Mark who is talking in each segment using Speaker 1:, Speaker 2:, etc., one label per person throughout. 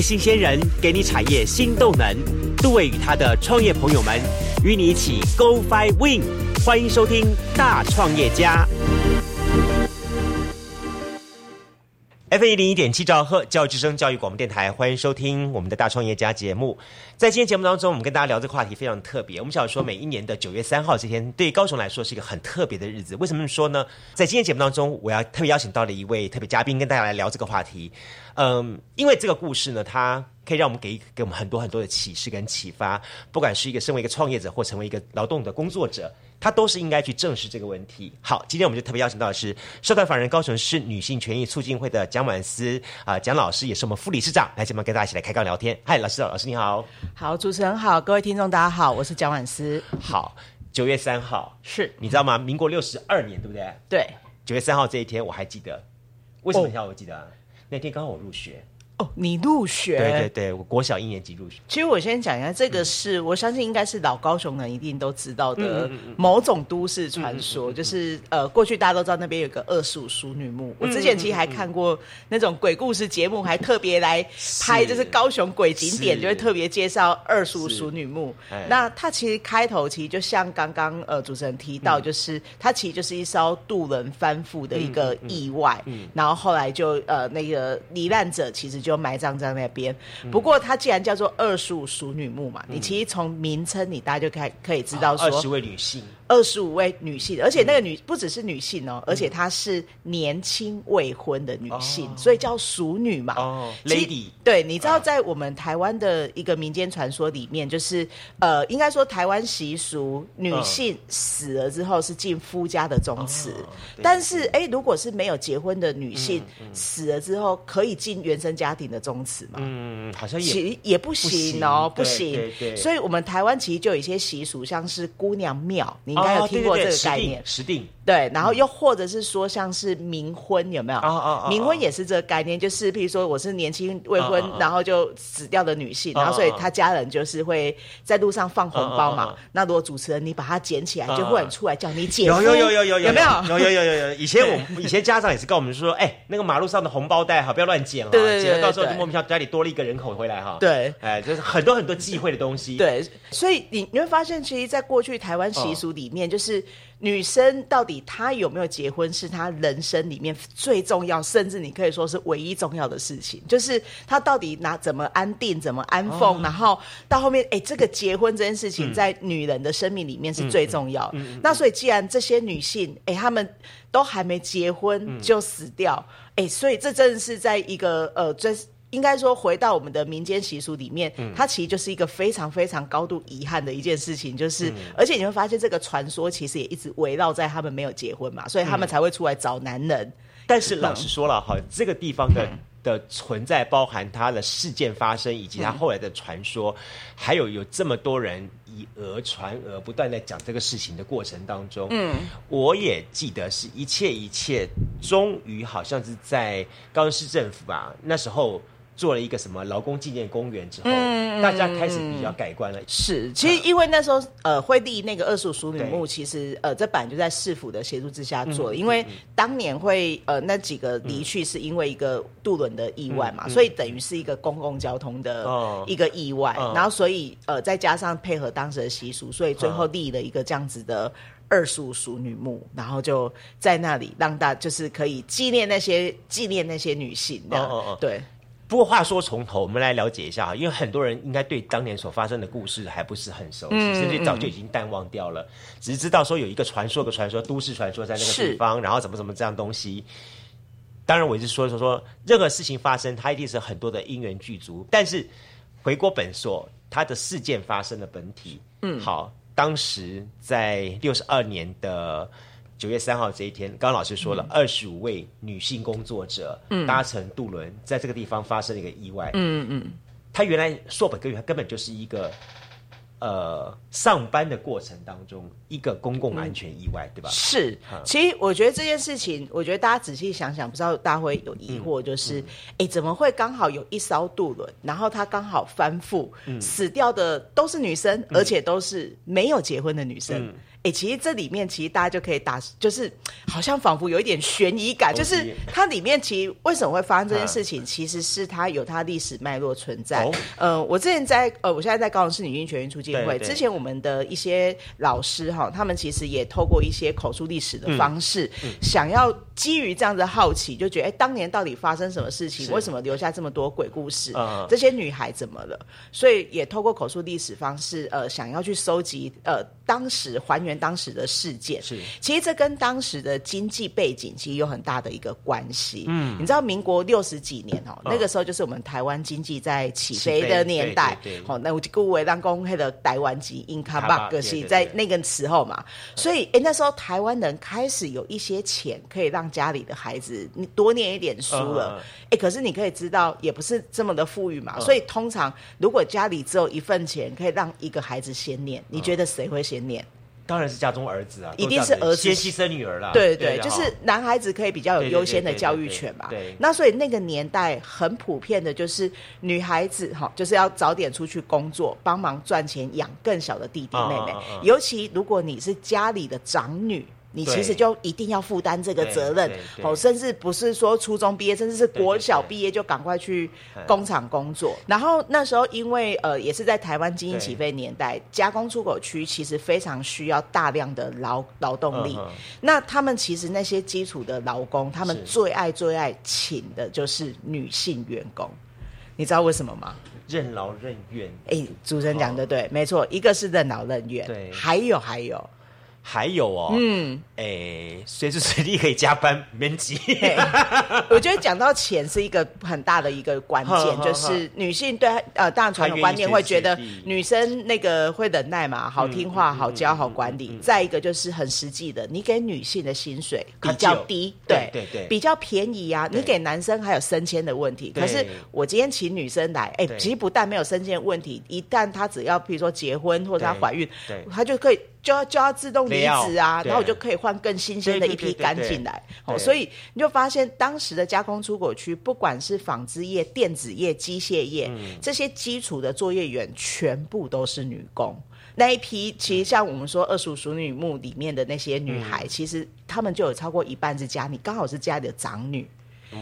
Speaker 1: 新鲜人给你产业新动能。杜伟与他的创业朋友们与你一起 Go Fly Win，欢迎收听大创业家。F 一零一点七兆赫教育之声教育广播电台，欢迎收听我们的大创业家节目。在今天节目当中，我们跟大家聊这个话题非常特别。我们想说，每一年的九月三号这天，对高雄来说是一个很特别的日子。为什么说呢？在今天节目当中，我要特别邀请到了一位特别嘉宾，跟大家来聊这个话题。嗯，因为这个故事呢，它可以让我们给给我们很多很多的启示跟启发。不管是一个身为一个创业者，或成为一个劳动的工作者。他都是应该去正视这个问题。好，今天我们就特别邀请到的是社团法人高雄市女性权益促进会的蒋婉思啊，蒋老师也是我们副理事长，来这边跟大家一起来开杠聊天。嗨，老师，老师你好。
Speaker 2: 好，主持人好，各位听众大家好，我是蒋婉思。
Speaker 1: 好，九月三号
Speaker 2: 是
Speaker 1: 你知道吗？民国六十二年，对不对？
Speaker 2: 对，
Speaker 1: 九月三号这一天我还记得。为什么要我记得？那天刚好我入学。
Speaker 2: 哦，你入学？
Speaker 1: 对对对，我国小一年级入学。
Speaker 2: 其实我先讲一下，这个是我相信应该是老高雄人一定都知道的某种都市传说，就是呃，过去大家都知道那边有个二十五淑女墓。我之前其实还看过那种鬼故事节目，还特别来拍，就是高雄鬼景点，就会特别介绍二十五淑女墓。那它其实开头其实就像刚刚呃主持人提到，就是它其实就是一艘渡轮翻覆的一个意外，然后后来就呃那个罹难者其实就。就埋葬在那边。不过它既然叫做二十五熟女墓嘛，你其实从名称你大家就可以可以知道说，
Speaker 1: 二十位女性。
Speaker 2: 二十五位女性，而且那个女不只是女性哦，而且她是年轻未婚的女性，所以叫熟女嘛。
Speaker 1: 哦，lady。
Speaker 2: 对，你知道在我们台湾的一个民间传说里面，就是呃，应该说台湾习俗，女性死了之后是进夫家的宗祠，但是哎，如果是没有结婚的女性死了之后，可以进原生家庭的宗祠嘛？
Speaker 1: 嗯，好像也
Speaker 2: 也不行哦，不行。所以我们台湾其实就有一些习俗，像是姑娘庙，你。应该有听过这个概念，
Speaker 1: 实定
Speaker 2: 对，然后又或者是说像是冥婚有没有？冥婚也是这个概念，就是譬如说我是年轻未婚，然后就死掉的女性，然后所以她家人就是会在路上放红包嘛。那如果主持人你把它捡起来，就会出来叫你捡。
Speaker 1: 有有有有有
Speaker 2: 有没有？
Speaker 1: 有有有有有。以前我以前家长也是跟我们说，哎，那个马路上的红包袋哈，不要乱捡了，捡了到时候就莫名其妙家里多了一个人口回来哈。
Speaker 2: 对，
Speaker 1: 哎，就是很多很多忌讳的东西。
Speaker 2: 对，所以你你会发现，其实，在过去台湾习俗里。里面就是女生到底她有没有结婚，是她人生里面最重要，甚至你可以说是唯一重要的事情。就是她到底拿怎么安定，怎么安奉，然后到后面，哎，这个结婚这件事情在女人的生命里面是最重要。那所以既然这些女性，哎，她们都还没结婚就死掉，哎，所以这真的是在一个呃，最。应该说，回到我们的民间习俗里面，它其实就是一个非常非常高度遗憾的一件事情。就是，而且你会发现，这个传说其实也一直围绕在他们没有结婚嘛，所以他们才会出来找男人。
Speaker 1: 但是老实说了哈，这个地方的的存在，包含它的事件发生，以及它后来的传说，还有有这么多人以讹传讹，不断在讲这个事情的过程当中，嗯，我也记得是一切一切，终于好像是在高雄市政府吧，那时候。做了一个什么劳工纪念公园之后，大家开始比较改观了。
Speaker 2: 是，其实因为那时候呃，会立那个二十五淑女墓，其实呃，这版就在市府的协助之下做。因为当年会呃那几个离去是因为一个渡轮的意外嘛，所以等于是一个公共交通的一个意外。然后所以呃再加上配合当时的习俗，所以最后立了一个这样子的二十五淑女墓，然后就在那里让大就是可以纪念那些纪念那些女性。哦哦哦，对。
Speaker 1: 不过话说从头，我们来了解一下因为很多人应该对当年所发生的故事还不是很熟悉，甚至早就已经淡忘掉了，只是知道说有一个传说的传说，都市传说在那个地方，然后怎么怎么这样东西。当然，我一直说说说，任何事情发生，它一定是很多的因缘具足。但是回国本所，它的事件发生的本体，嗯，好，当时在六十二年的。九月三号这一天，刚刚老师说了，二十五位女性工作者搭乘渡轮，在这个地方发生了一个意外。嗯嗯，他原来硕本根源，他根本就是一个呃上班的过程当中一个公共安全意外，对吧？
Speaker 2: 是，其实我觉得这件事情，我觉得大家仔细想想，不知道大家会有疑惑，就是，哎，怎么会刚好有一艘渡轮，然后它刚好翻覆，死掉的都是女生，而且都是没有结婚的女生。哎，其实这里面其实大家就可以打，就是好像仿佛有一点悬疑感，就是它里面其实为什么会发生这件事情，其实是它有它历史脉络存在。呃，我之前在呃，我现在在高雄市女性学院促进会，之前我们的一些老师哈，他们其实也透过一些口述历史的方式，想要基于这样的好奇，就觉得哎，当年到底发生什么事情？为什么留下这么多鬼故事？这些女孩怎么了？所以也透过口述历史方式，呃，想要去收集呃当时还原。当时的事件
Speaker 1: 是，
Speaker 2: 其实这跟当时的经济背景其实有很大的一个关系。嗯，你知道民国六十几年哦，那个时候就是我们台湾经济在起飞的年代。对好，那我就各位当公开的台湾籍 income bug 是在那个时候嘛，所以哎那时候台湾人开始有一些钱可以让家里的孩子你多念一点书了。哎，可是你可以知道也不是这么的富裕嘛，所以通常如果家里只有一份钱可以让一个孩子先念，你觉得谁会先念？
Speaker 1: 当然是家中儿子啊，
Speaker 2: 一定是儿子
Speaker 1: 先牺牲女儿啦。
Speaker 2: 对对对，就是男孩子可以比较有优先的教育权嘛。
Speaker 1: 对，
Speaker 2: 那所以那个年代很普遍的就是女孩子哈，就是要早点出去工作，帮忙赚钱养更小的弟弟妹妹。尤其如果你是家里的长女。你其实就一定要负担这个责任，哦，甚至不是说初中毕业，甚至是国小毕业就赶快去工厂工作。然后那时候，因为呃，也是在台湾经济起飞年代，加工出口区其实非常需要大量的劳劳动力。那他们其实那些基础的劳工，他们最爱最爱请的就是女性员工。你知道为什么吗？
Speaker 1: 任劳任怨。
Speaker 2: 哎，主持人讲的对，没错，一个是任劳任怨，
Speaker 1: 对，
Speaker 2: 还有还有。
Speaker 1: 还有哦，嗯，哎，随时随地可以加班，免急。
Speaker 2: 我觉得讲到钱是一个很大的一个关键，就是女性对呃，当然传统观念会觉得女生那个会忍耐嘛，好听话，好教，好管理。再一个就是很实际的，你给女性的薪水比较低，
Speaker 1: 对对对，
Speaker 2: 比较便宜啊。你给男生还有升迁的问题，可是我今天请女生来，哎，其实不但没有升迁问题，一旦她只要比如说结婚或者她怀孕，她就可以。就要就要自动离职啊，然后我就可以换更新鲜的一批干进来。哦，所以你就发现当时的加工出口区，不管是纺织业、电子业、机械业这些基础的作业员，全部都是女工。那一批其实像我们说二叔熟女墓里面的那些女孩，其实她们就有超过一半是家里刚好是家里的长女。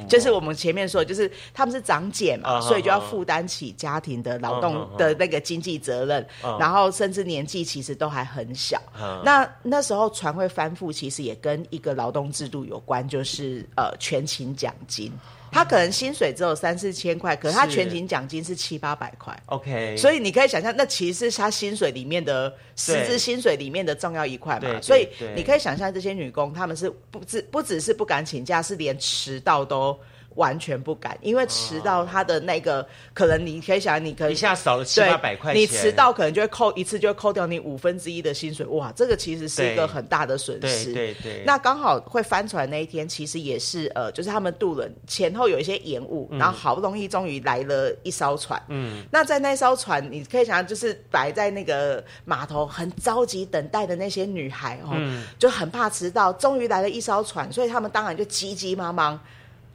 Speaker 2: 就是我们前面说，就是他们是长姐嘛，所以就要负担起家庭的劳动的那个经济责任，然后甚至年纪其实都还很小。那那时候船会翻覆，其实也跟一个劳动制度有关，就是呃全勤奖金。他可能薪水只有三四千块，可是他全勤奖金是七八百块。
Speaker 1: OK，
Speaker 2: 所以你可以想象，那其实是他薪水里面的实质薪水里面的重要一块嘛。所以你可以想象，这些女工他们是不只不只是不敢请假，是连迟到都。完全不敢，因为迟到他的那个可能你可以想，你可以
Speaker 1: 一下少了七八百块钱，
Speaker 2: 你迟到可能就会扣一次，就会扣掉你五分之一的薪水。哇，这个其实是一个很大的损失。
Speaker 1: 对对。
Speaker 2: 那刚好会翻船那一天，其实也是呃，就是他们渡轮前后有一些延误，然后好不容易终于来了一艘船。嗯。那在那艘船，你可以想象，就是摆在那个码头很着急等待的那些女孩哦，就很怕迟到。终于来了一艘船，所以他们当然就急急忙忙。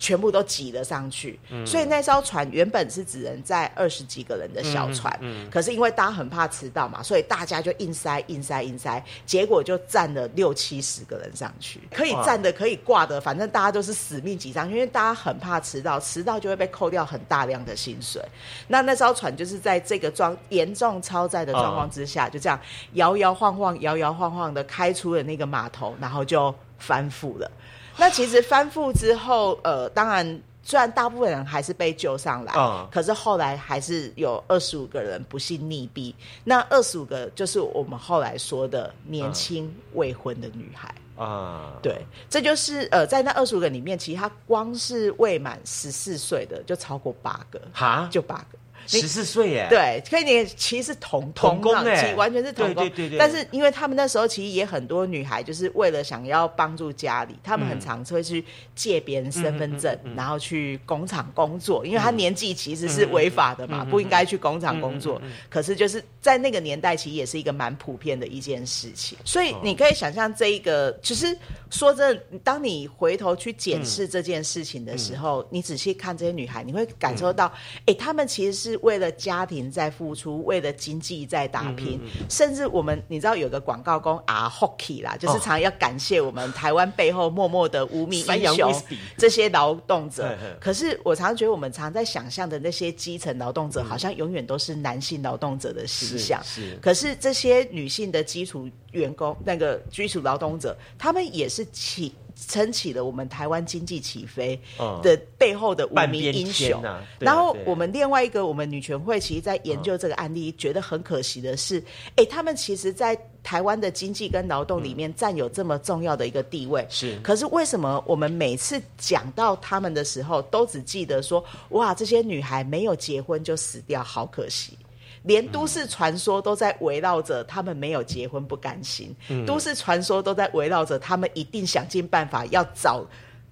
Speaker 2: 全部都挤了上去，所以那艘船原本是只能载二十几个人的小船，可是因为大家很怕迟到嘛，所以大家就硬塞、硬塞、硬塞，结果就站了六七十个人上去，可以站的、可以挂的，反正大家都是死命挤上，因为大家很怕迟到，迟到就会被扣掉很大量的薪水。那那艘船就是在这个状严重超载的状况之下，就这样摇摇晃晃、摇摇晃晃的开出了那个码头，然后就翻覆了。那其实翻覆之后，呃，当然，虽然大部分人还是被救上来，嗯，可是后来还是有二十五个人不幸溺毙。那二十五个就是我们后来说的年轻未婚的女孩啊，对，这就是呃，在那二十五个里面，其实他光是未满十四岁的就超过八个，哈，就八个。
Speaker 1: 十四岁耶，
Speaker 2: 对，可以你其实是同
Speaker 1: 同工
Speaker 2: 哎，完全是同工，
Speaker 1: 对对对。
Speaker 2: 但是因为他们那时候其实也很多女孩，就是为了想要帮助家里，他们很常会去借别人身份证，然后去工厂工作，因为他年纪其实是违法的嘛，不应该去工厂工作。可是就是在那个年代，其实也是一个蛮普遍的一件事情。所以你可以想象这一个，其实说真的，当你回头去检视这件事情的时候，你仔细看这些女孩，你会感受到，哎，她们其实是。是为了家庭在付出，为了经济在打拼，
Speaker 1: 嗯
Speaker 2: 甚至我们你知道有个广告工啊 hockey 啦，就是
Speaker 1: 哦。
Speaker 2: 常要感谢我们台湾背后默默的无名英雄这些劳动者。
Speaker 1: 嘿嘿。
Speaker 2: 可是我常觉得我们常在想象的那些基层劳动者，好像永远都是男性劳动者的形象。
Speaker 1: 是是。
Speaker 2: 可是这些女性的基础员工，那个基础劳动者，他们也是起撑起了我们台湾经济起飞
Speaker 1: 嗯
Speaker 2: 的背后的无
Speaker 1: 半边
Speaker 2: 名英雄。然后我们另外一个，我们女权会其实在研究这个案例，觉得很可惜的是，哎，他们其实，在台湾的经济跟劳动里面占有这么重要的一个地位。
Speaker 1: 是
Speaker 2: 可是为什么我们每次讲到他们的时候，都只记得说，哇，这些女孩没有结婚就死掉，好可惜。连都市传说都在围绕着他们没有结婚不甘心，
Speaker 1: 嗯
Speaker 2: 都市传说都在围绕着他们一定想尽办法要找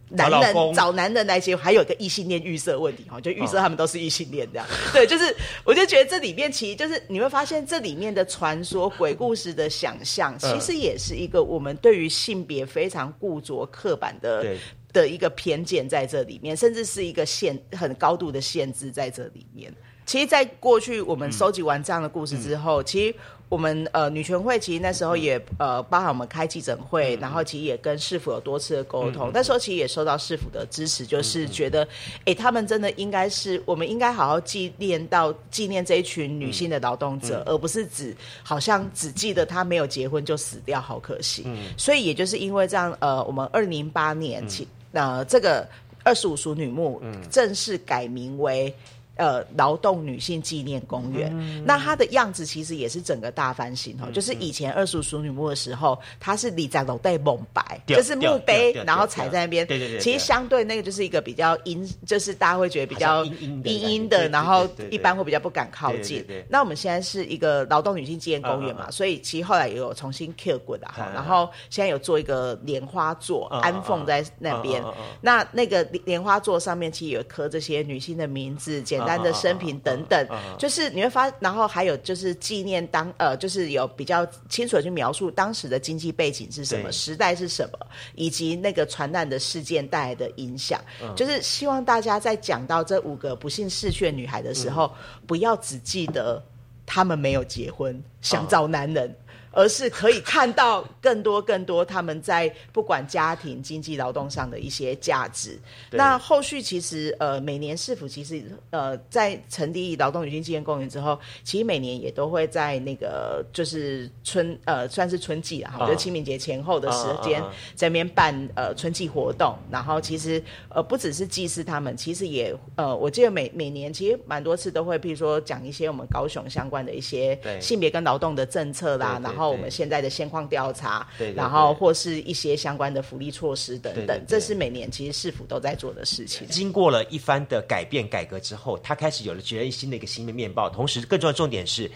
Speaker 2: 男人
Speaker 1: 找
Speaker 2: 找男人来结婚，还有一个异性恋预设问题哈，就预设他们都是异性恋这样。对，就是我就觉得这里面其实就是你会发现这里面的传说、鬼故事的想象，
Speaker 1: 嗯
Speaker 2: 其实也是一个我们对于性别非常固着、刻板的
Speaker 1: 对
Speaker 2: 的一个偏见在这里面，甚至是一个限很高度的限制在这里面。其实，在过去我们收集完这样的故事之后，其实我们呃女权会其实那时候也呃包含我们开记者会，然后其实也跟市府有多次的沟通。那时候其实也收到市府的支持，就是觉得，哎、他们真的应该是我们应该好好纪念到纪念这一群女性的劳动者，而不是只好像只记得她没有结婚就死掉，好可惜。所以也就是因为这样，呃，我们二零零八年起，呃，这个二十五淑女墓正式改名为。呃，劳动女性纪念公园，
Speaker 1: 嗯。
Speaker 2: 那它的样子其实也是整个大翻新哦。就是以前二十五淑女墓的时候，它是立在楼带蒙白，就是墓碑然后踩在那边。
Speaker 1: 对对对对。
Speaker 2: 其实相对那个就是一个比较阴，就是大家会觉得比较
Speaker 1: 阴阴的
Speaker 2: 然后一般会比较不敢靠近。那我们现在是一个劳动女性纪念公园嘛，所以其实后来也有重新 Q 过的哈然后现在有做一个莲花座，安凤在那边。那那个莲花座上面其实有刻这些女性的名字、简单的生平等等，就是你会发，然后还有就是纪念当呃，就是有比较清楚的去描述当时的经济背景是什么，时代是什么，以及那个传染的事件带来的影响。就是希望大家在讲到这五个不幸逝去的女孩的时候，不要只记得她们没有结婚，想找男人。而是可以看到更多更多他们在不管家庭、经济、劳动上的一些价值。那后续其实呃，每年市府其实呃，在成立劳动女性纪念公园之后，其实每年也都会在那个就是春呃，算是春季啊，
Speaker 1: 啊
Speaker 2: 就清明节前后的时间在那边办呃春季活动。然后其实呃，不只是祭祀他们，其实也呃，我记得每每年其实蛮多次都会，譬如说讲一些我们高雄相关的一些
Speaker 1: 对
Speaker 2: 性别跟劳动的政策啦，然后我们
Speaker 1: 对
Speaker 2: 现在的现况调查，
Speaker 1: 对对
Speaker 2: 然后或是一些相关的福利措施等等，这是每年其实市府都在做的事情。
Speaker 1: 经过了一番的改变改革之后，他开始有了决然新的一个新的面貌，同时更重要的重点是，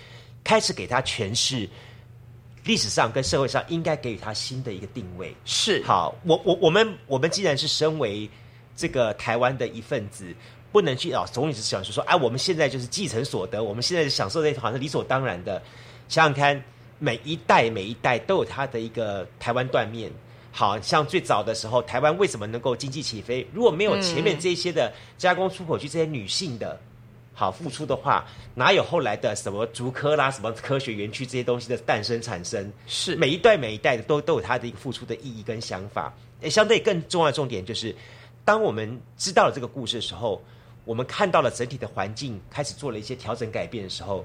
Speaker 1: 开始给他诠释历史上跟社会上应该给予他新的一个定位。
Speaker 2: 是
Speaker 1: 好，我我我们我们既然是身为这个台湾的一份子，不能去啊，总理是想说说，哎、我们现在就是继承所得，我们现在享受这好像理所当然的。想想看，每一代每一代都有它的一个台湾断面。好像最早的时候，台湾为什么能够经济起飞？如果没有前面这些的加工出口区这些女性的。好付出的话，哪有后来的什么竹科啦、什么科学园区这些东西的诞生产生？
Speaker 2: 是
Speaker 1: 每一代每一代的都都有它的一个付出的意义跟想法。诶，相对更重要的重点就是，当我们知道了这个故事的时候，我们看到了整体的环境开始做了一些调整改变的时候，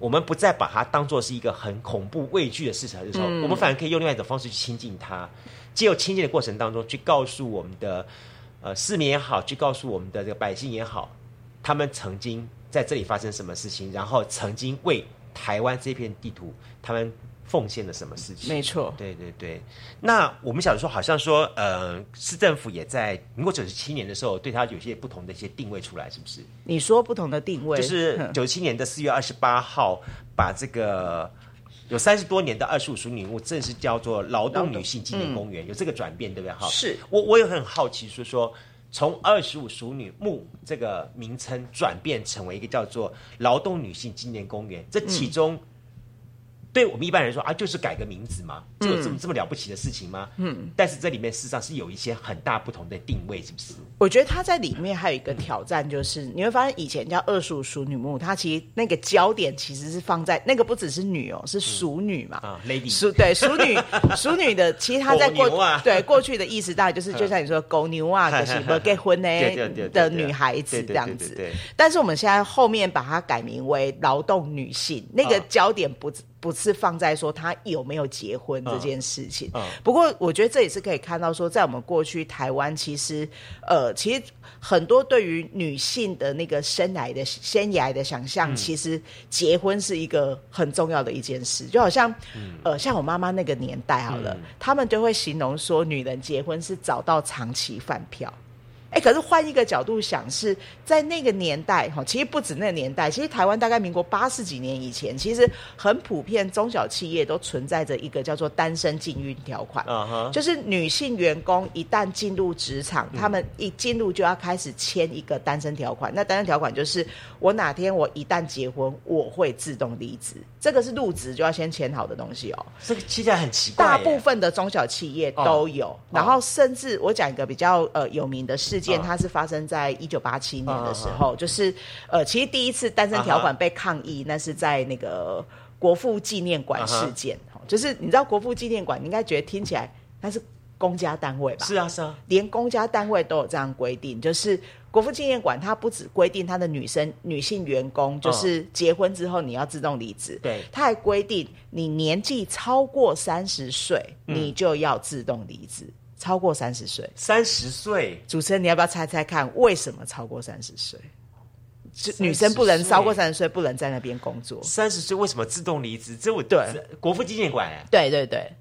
Speaker 1: 我们不再把它当做是一个很恐怖畏惧的事情的时候，我们反而可以用另外一种方式去亲近它，借由亲近的过程当中去告诉我们的呃市民也好，去告诉我们的这个百姓也好，他们曾经在这里发生什么事情，然后曾经为台湾这片地图，他们奉献了什么事情。
Speaker 2: 没错，
Speaker 1: 对对对，那我们想说，好像说，呃，市政府也在民国九十七年的时候，对它有些不同的一些定位出来，是不是？
Speaker 2: 你说不同的定位，
Speaker 1: 就是九七年的四月二十八号，把这个有三十多年的二十五淑女墓正式叫做劳动女性纪念公园，有这个转变，对不对？哈，
Speaker 2: 是。
Speaker 1: 我我也很好奇，说说从二十五淑女墓这个名称转变成为一个叫做劳动女性纪念公园，这其中对我们一般人说啊，就是改个名字嘛，就有这么这么了不起的事情吗？嗯，但是这里面事实上是有一些很大不同的定位，是不是？
Speaker 2: 我觉得他在里面还有一个挑战，就是你会发现以前叫二叔淑女墓，它其实那个焦点其实是放在那个不只是女哦，是淑女嘛。
Speaker 1: 啊，lady。
Speaker 2: 淑对淑女 淑女的，其实她在过 对过去的意思大概就是就像你说狗牛啊，就是不 结婚呢的女孩子这样子。但是我们现在后面把它改名为劳动女性，那个
Speaker 1: 啊。
Speaker 2: 焦点不不是放在说他有没有结婚这件事情。
Speaker 1: 嗯
Speaker 2: 不过我觉得这也是可以看到说，在我们过去台湾，其实呃，其实很多对于女性的那个生来的生涯的想
Speaker 1: 嗯
Speaker 2: 象，其实结婚是一个很重要的一件事。就好像、
Speaker 1: 嗯
Speaker 2: 呃，像我妈妈那个年代好了，他们就会形容说，女人结婚是找到长期饭票。哎，可是换一个角度想，是在那个年代哈，其实不止那个年代，其实台湾大概民国八十几年以前，其实很普遍，中小企业都存在着一个叫做单身禁运条款。就是女性员工一旦进入职场，他们一进入就要开始签一个单身条款。那单身条款就是，我哪天我一旦结婚，我会自动离职。这个是入职就要先签好的东西哦。
Speaker 1: 这个听起来很奇怪。
Speaker 2: 大部分的中小企业都有，然后甚至我讲一个比较呃有名的事件，
Speaker 1: 哦
Speaker 2: 它是发生在一九八七年的时候，就是呃，其实第一次单身条款被抗议，那是在那个国父纪念馆事件，哦就是你知道国父纪念馆，你应该觉得听起来那是公家单位吧？
Speaker 1: 是啊是啊，
Speaker 2: 连公家单位都有这样规定，就是国父纪念馆，它不只规定他的女生女性员工，就是结婚之后你要自动离职，
Speaker 1: 对。
Speaker 2: 它还规定你年纪超过三十岁，你就要自动离职。超过三十岁，
Speaker 1: 三十岁
Speaker 2: 主持人你要不要猜猜看，为什么超过三十岁？就女生不能超过三十岁，不能在那边工作。
Speaker 1: 三十岁为什么自动离职？这我
Speaker 2: 对
Speaker 1: 这国父纪念馆哎，
Speaker 2: 对对对，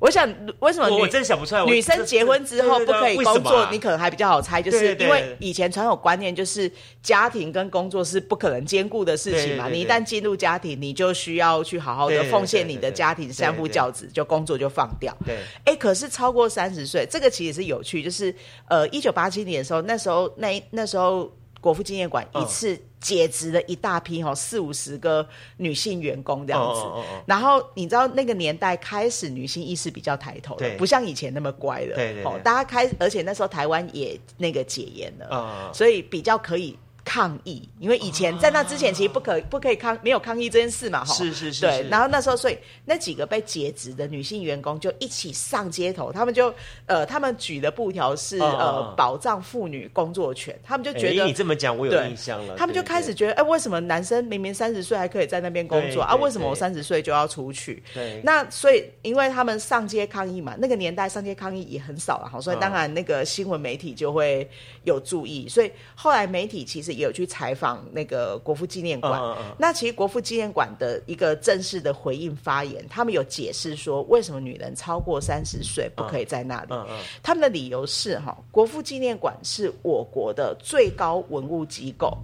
Speaker 2: 我想为什么女
Speaker 1: 我我真想不出来。
Speaker 2: 女生
Speaker 1: 这
Speaker 2: 结婚之后不可以工作你可能还比较好猜，就是因为以前传统观念就是家庭跟工作是不可能兼顾的事情嘛。你一旦进入家庭，你就需要去好好的奉献你的家庭，
Speaker 1: 对
Speaker 2: 相夫教子，就工作就放掉。
Speaker 1: 对
Speaker 2: 哎，可是超过三十岁，这个其实是有趣，就是呃，一九八七年的时候，那时候那那时候国父纪念馆一
Speaker 1: 嗯
Speaker 2: 次解职了一大批哦、四五十个女性员工这样子。然后你知道那个年代开始女性意识比较抬头了
Speaker 1: 对，
Speaker 2: 不像以前那么乖了。
Speaker 1: 对对对
Speaker 2: 哦，大家开，而且那时候台湾也那个解严了，
Speaker 1: 嗯
Speaker 2: 所以比较可以。抗议，因为以前在那之前其实不可不可以抗，没有抗议这件事嘛，哈。
Speaker 1: 是是是
Speaker 2: 对。然后那时候，所以那几个被解职的女性员工就一起上街头，他们就呃，他们举的布条是呃
Speaker 1: 嗯
Speaker 2: 保障妇女工作权，他们就觉得
Speaker 1: 哎你这么讲，我有印象了。
Speaker 2: 他们就开始觉得，哎、为什么男生明明三十岁还可以在那边工作啊？为什么我
Speaker 1: 对
Speaker 2: 三十岁就要出去？
Speaker 1: 对
Speaker 2: 那所以因为他们上街抗议嘛，那个年代上街抗议也很少了，哈，所以
Speaker 1: 嗯
Speaker 2: 当然那个新闻媒体就会有注意，所以后来媒体其实也有去采访那个国父纪念馆。
Speaker 1: 嗯嗯嗯
Speaker 2: 那其实国父纪念馆的一个正式的回应发言，他们有解释说，为什么女人超过三十岁不可以在那里。他们的理由是哈，国父纪念馆是我国的最高文物机构，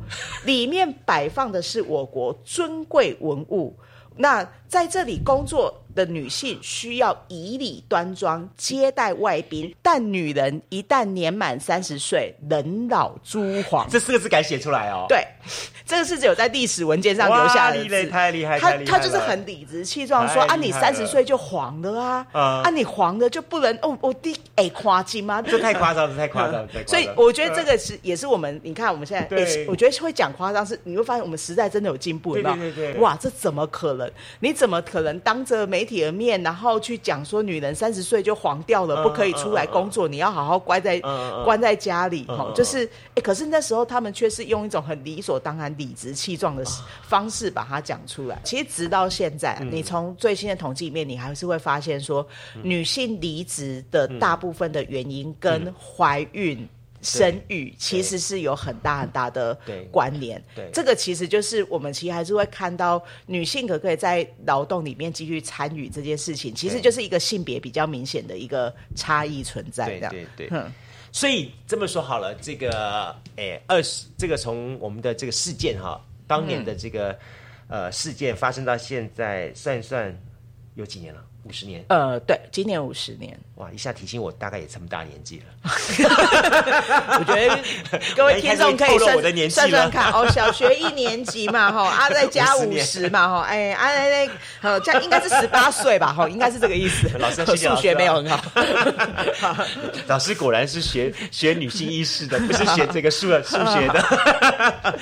Speaker 2: 里面摆放的是我国尊贵文物。那在这里工作的女性需要以礼端庄接待外宾，但女人一旦年满三十岁，人老珠黄。
Speaker 1: 这四个字敢写出来哦。
Speaker 2: 对，这个是只有在历史文件上留下来的字，
Speaker 1: 太厉害
Speaker 2: 他他就是很理直气壮说啊，你三十岁就黄了啊，
Speaker 1: 嗯
Speaker 2: 啊，你黄了就不能哦，我第哎夸金吗？
Speaker 1: 这太夸张了，太夸张了。
Speaker 2: 所以我觉得这个是也是我们，你看我们现在，
Speaker 1: 对
Speaker 2: 我觉得会讲夸张是，你会发现我们时代真的有进步，
Speaker 1: 对对对对
Speaker 2: 哇，这怎么可能？你怎么可能当着媒体的面，然后去讲说女人三十岁就黄掉了，
Speaker 1: 嗯
Speaker 2: 不可以出来工作，你要好好关在关在家里？哈，就是哎，可是那时候他们却是用一种很理所当然、理直气壮的方式把它讲出来。其实直到现在，
Speaker 1: 嗯
Speaker 2: 你从最新的统计里面，你还是会发现说，女性离职的
Speaker 1: 嗯
Speaker 2: 大部分的原因跟怀孕。生育其实是有很大很大的
Speaker 1: 对
Speaker 2: 关联。
Speaker 1: 对
Speaker 2: 这个其实就是我们其实还是会看到女性可不可以在劳动里面继续参与这件事情，其实就是一个性别比较明显的一个差异存在。
Speaker 1: 对
Speaker 2: 这样
Speaker 1: 对对
Speaker 2: 哼
Speaker 1: 所以这么说好了，这个诶二十这个从我们的这个事件哈，当年的这个、呃事件发生到现在，算一算有几年了？五十年。
Speaker 2: 呃，对，今年五十年。
Speaker 1: 哇，一下提醒我，大概也这么大年纪了。
Speaker 2: 我觉得各位听众可以算算算看哦，小学一年级嘛，哈，啊再加五十嘛，哈，哎，啊那那，这样应该是十八岁吧，哈，应该是这个意思。
Speaker 1: 老师
Speaker 2: 数学没有很好。
Speaker 1: 老师果然是学学女性意识的，不是学这个数数学的。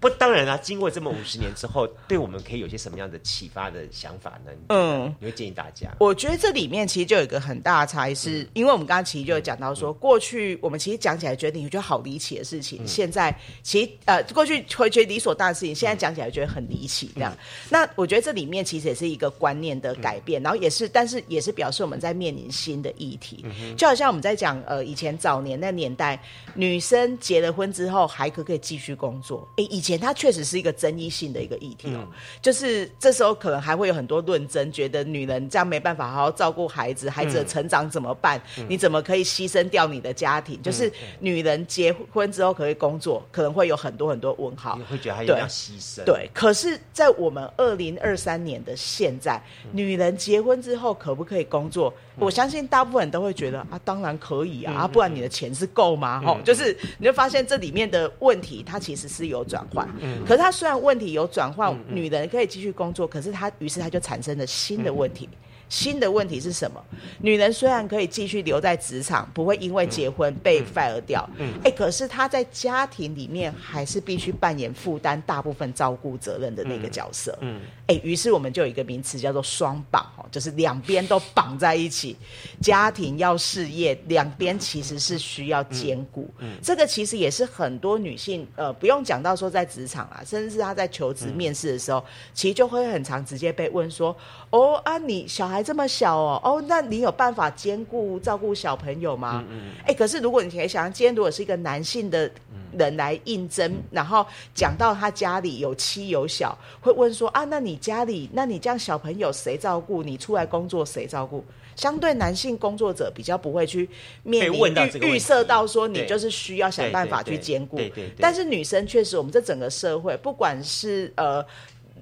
Speaker 1: 不，当然啦，经过这么五十年之后，对我们可以有些什么样的启发的想法呢？嗯，你会建议大家？
Speaker 2: 我觉得这里面其实就有一个很大的差异，是因为我们刚刚其实就有讲到说，过去我们其实讲起来觉得你觉得好离奇的事情，现在其实呃过去会觉得理所当然的事情，现在讲起来觉得很离奇这样。那我觉得这里面其实也是一个观念的改变，然后也是，但是也是表示我们在面临新的议题，就好像我们在讲呃以前早年那年代，女生结了婚之后还可不可以继续工作，哎，以前它确实是一个争议性的一个议题哦，就是这时候可能还会有很多论争，觉得女人这样没办法好好照顾孩子，孩子的成长怎么办？你怎么可以牺牲掉你的家庭？就是女人结婚之后可以工作，可能会有很多很多问号，你
Speaker 1: 会觉得还有要牺牲。
Speaker 2: 对，可是，在我们二零二三年的现在，女人结婚之后可不可以工作？我相信大部分人都会觉得啊，当然可以啊，不然你的钱是够吗？哦，就是你会发现这里面的问题，它其实是有转换。嗯，可是它虽然问题有转换，女人可以继续工作，可是它于是它就产生了新的问题。新的问题是什么？女人虽然可以继续留在职场，不会因为结婚被 fire 掉，嗯，哎，可是她在家庭里面还是必须扮演负担大部分照顾责任的那个角色，嗯，哎，于是我们就有一个名词叫做双绑，哦，就是两边都绑在一起，家庭要事业，两边其实是需要兼顾，嗯，这个其实也是很多女性，呃，不用讲到说在职场啊，甚至是她在求职面试的时候，其实就会很常直接被问说，哦啊，你小孩。这么小哦哦，那你有办法兼顾照顾小朋友吗？哎，可是如果你可以想，今天如果是一个男性的人来应征，然后讲到他家里有妻有小，会问说啊，那你家里，那你这样小朋友谁照顾？你出来工作谁照顾？相对男性工作者比较不会去面临预预设到说你就是需要想办法去兼顾。
Speaker 1: 对对。
Speaker 2: 但是女生确实，我们这整个社会，不管是呃。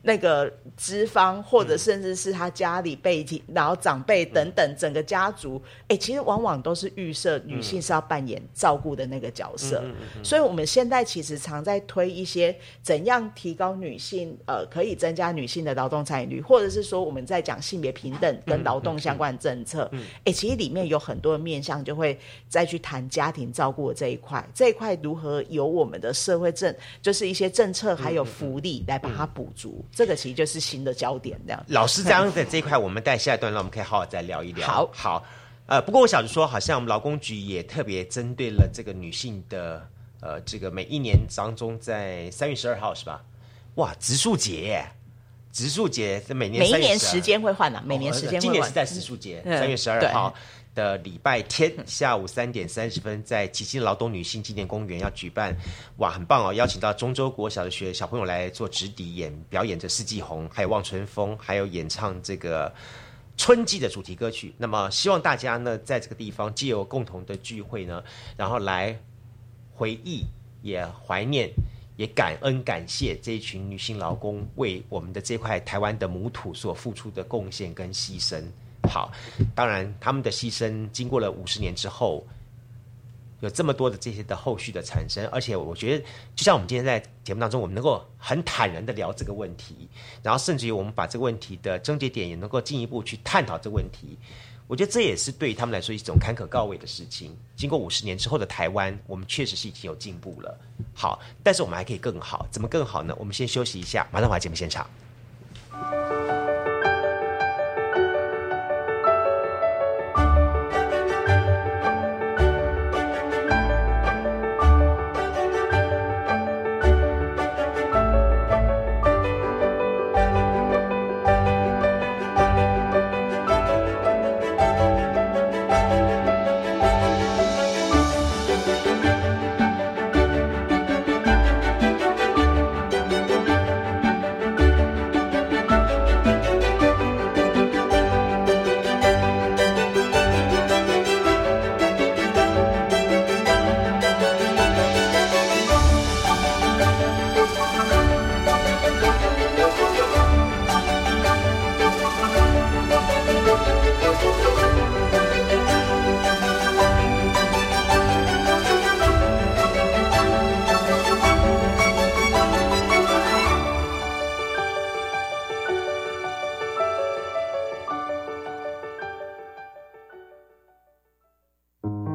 Speaker 2: 那个资方，或者甚至是他家里背景，然后长辈等等，整个家族，哎，其实往往都是预设女性是要扮演照顾的那个角色。所以，我们现在其实常在推一些怎样提高女性，呃，可以增加女性的劳动参与率，或者是说我们在讲性别平等跟劳动相关政策。哎，其实里面有很多的面向，就会再去谈家庭照顾的这一块，这一块如何由我们的社会政，就是一些政策还有福利来把它补足。这个其实就是新的焦点，这样。
Speaker 1: 老师这样的这一块，我们待下一段，让我们可以好好再聊一聊。
Speaker 2: 好，
Speaker 1: 好，呃，不过我想说，好像我们劳工局也特别针对了这个女性的，呃，这个每一年当中，在三月十二号是吧？哇，植树节，植树节每年
Speaker 2: 每一年时间会换的，每年时间
Speaker 1: 今年是在植树节，三月十二号。的礼拜天下午三点三十分，在吉星劳动女性纪念公园要举办，哇，很棒哦！邀请到中州国小的学小朋友来做直笛演表演着《四季红》，还有《望春风》，还有演唱这个春季的主题歌曲。那么，希望大家呢，在这个地方既有共同的聚会呢，然后来回忆、也怀念、也感恩、感谢这一群女性劳工为我们的这块台湾的母土所付出的贡献跟牺牲。好，当然他们的牺牲经过了五十年之后，有这么多的这些的后续的产生，而且我觉得，就像我们今天在节目当中，我们能够很坦然的聊这个问题，然后甚至于我们把这个问题的症结点也能够进一步去探讨这个问题，我觉得这也是对他们来说一种坎坷告慰的事情。经过五十年之后的台湾，我们确实是已经有进步了。好，但是我们还可以更好，怎么更好呢？我们先休息一下，马上回来节目现场。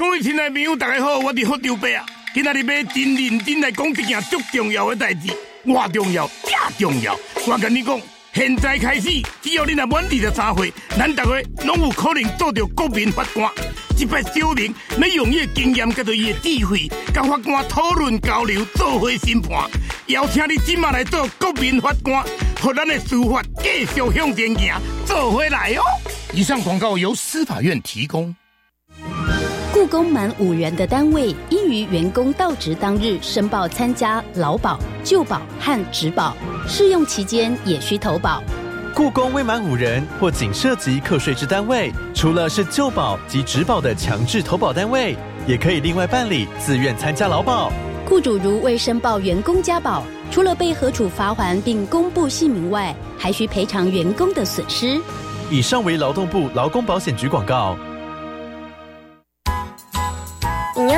Speaker 3: 各位亲爱朋友，大家好，我是福州伯啊！今仔日要真认真来讲一件足重要的代志，我重要，正重要！我跟你讲，现在开始，只要你若满二十三岁，咱大家拢有可能做到国民法官。一摆小明要用伊的经验，甲着伊的智慧，甲法官讨论交流，做回审判。邀请你今晚来做国民法官，和咱的司法继续向前行，做回来哦！以上广告由司法院提供。
Speaker 4: 雇工满五人的单位，应于员工到职当日申报参加劳保、旧保和职保，试用期间也需投保。
Speaker 5: 雇工未满五人或仅涉及课税之单位，除了是旧保及职保的强制投保单位，也可以另外办理自愿参加劳保。
Speaker 4: 雇主如未申报员工加保，除了被核处罚还并公布姓名外，还需赔偿员工的损失。
Speaker 5: 以上为劳动部劳工保险局广告。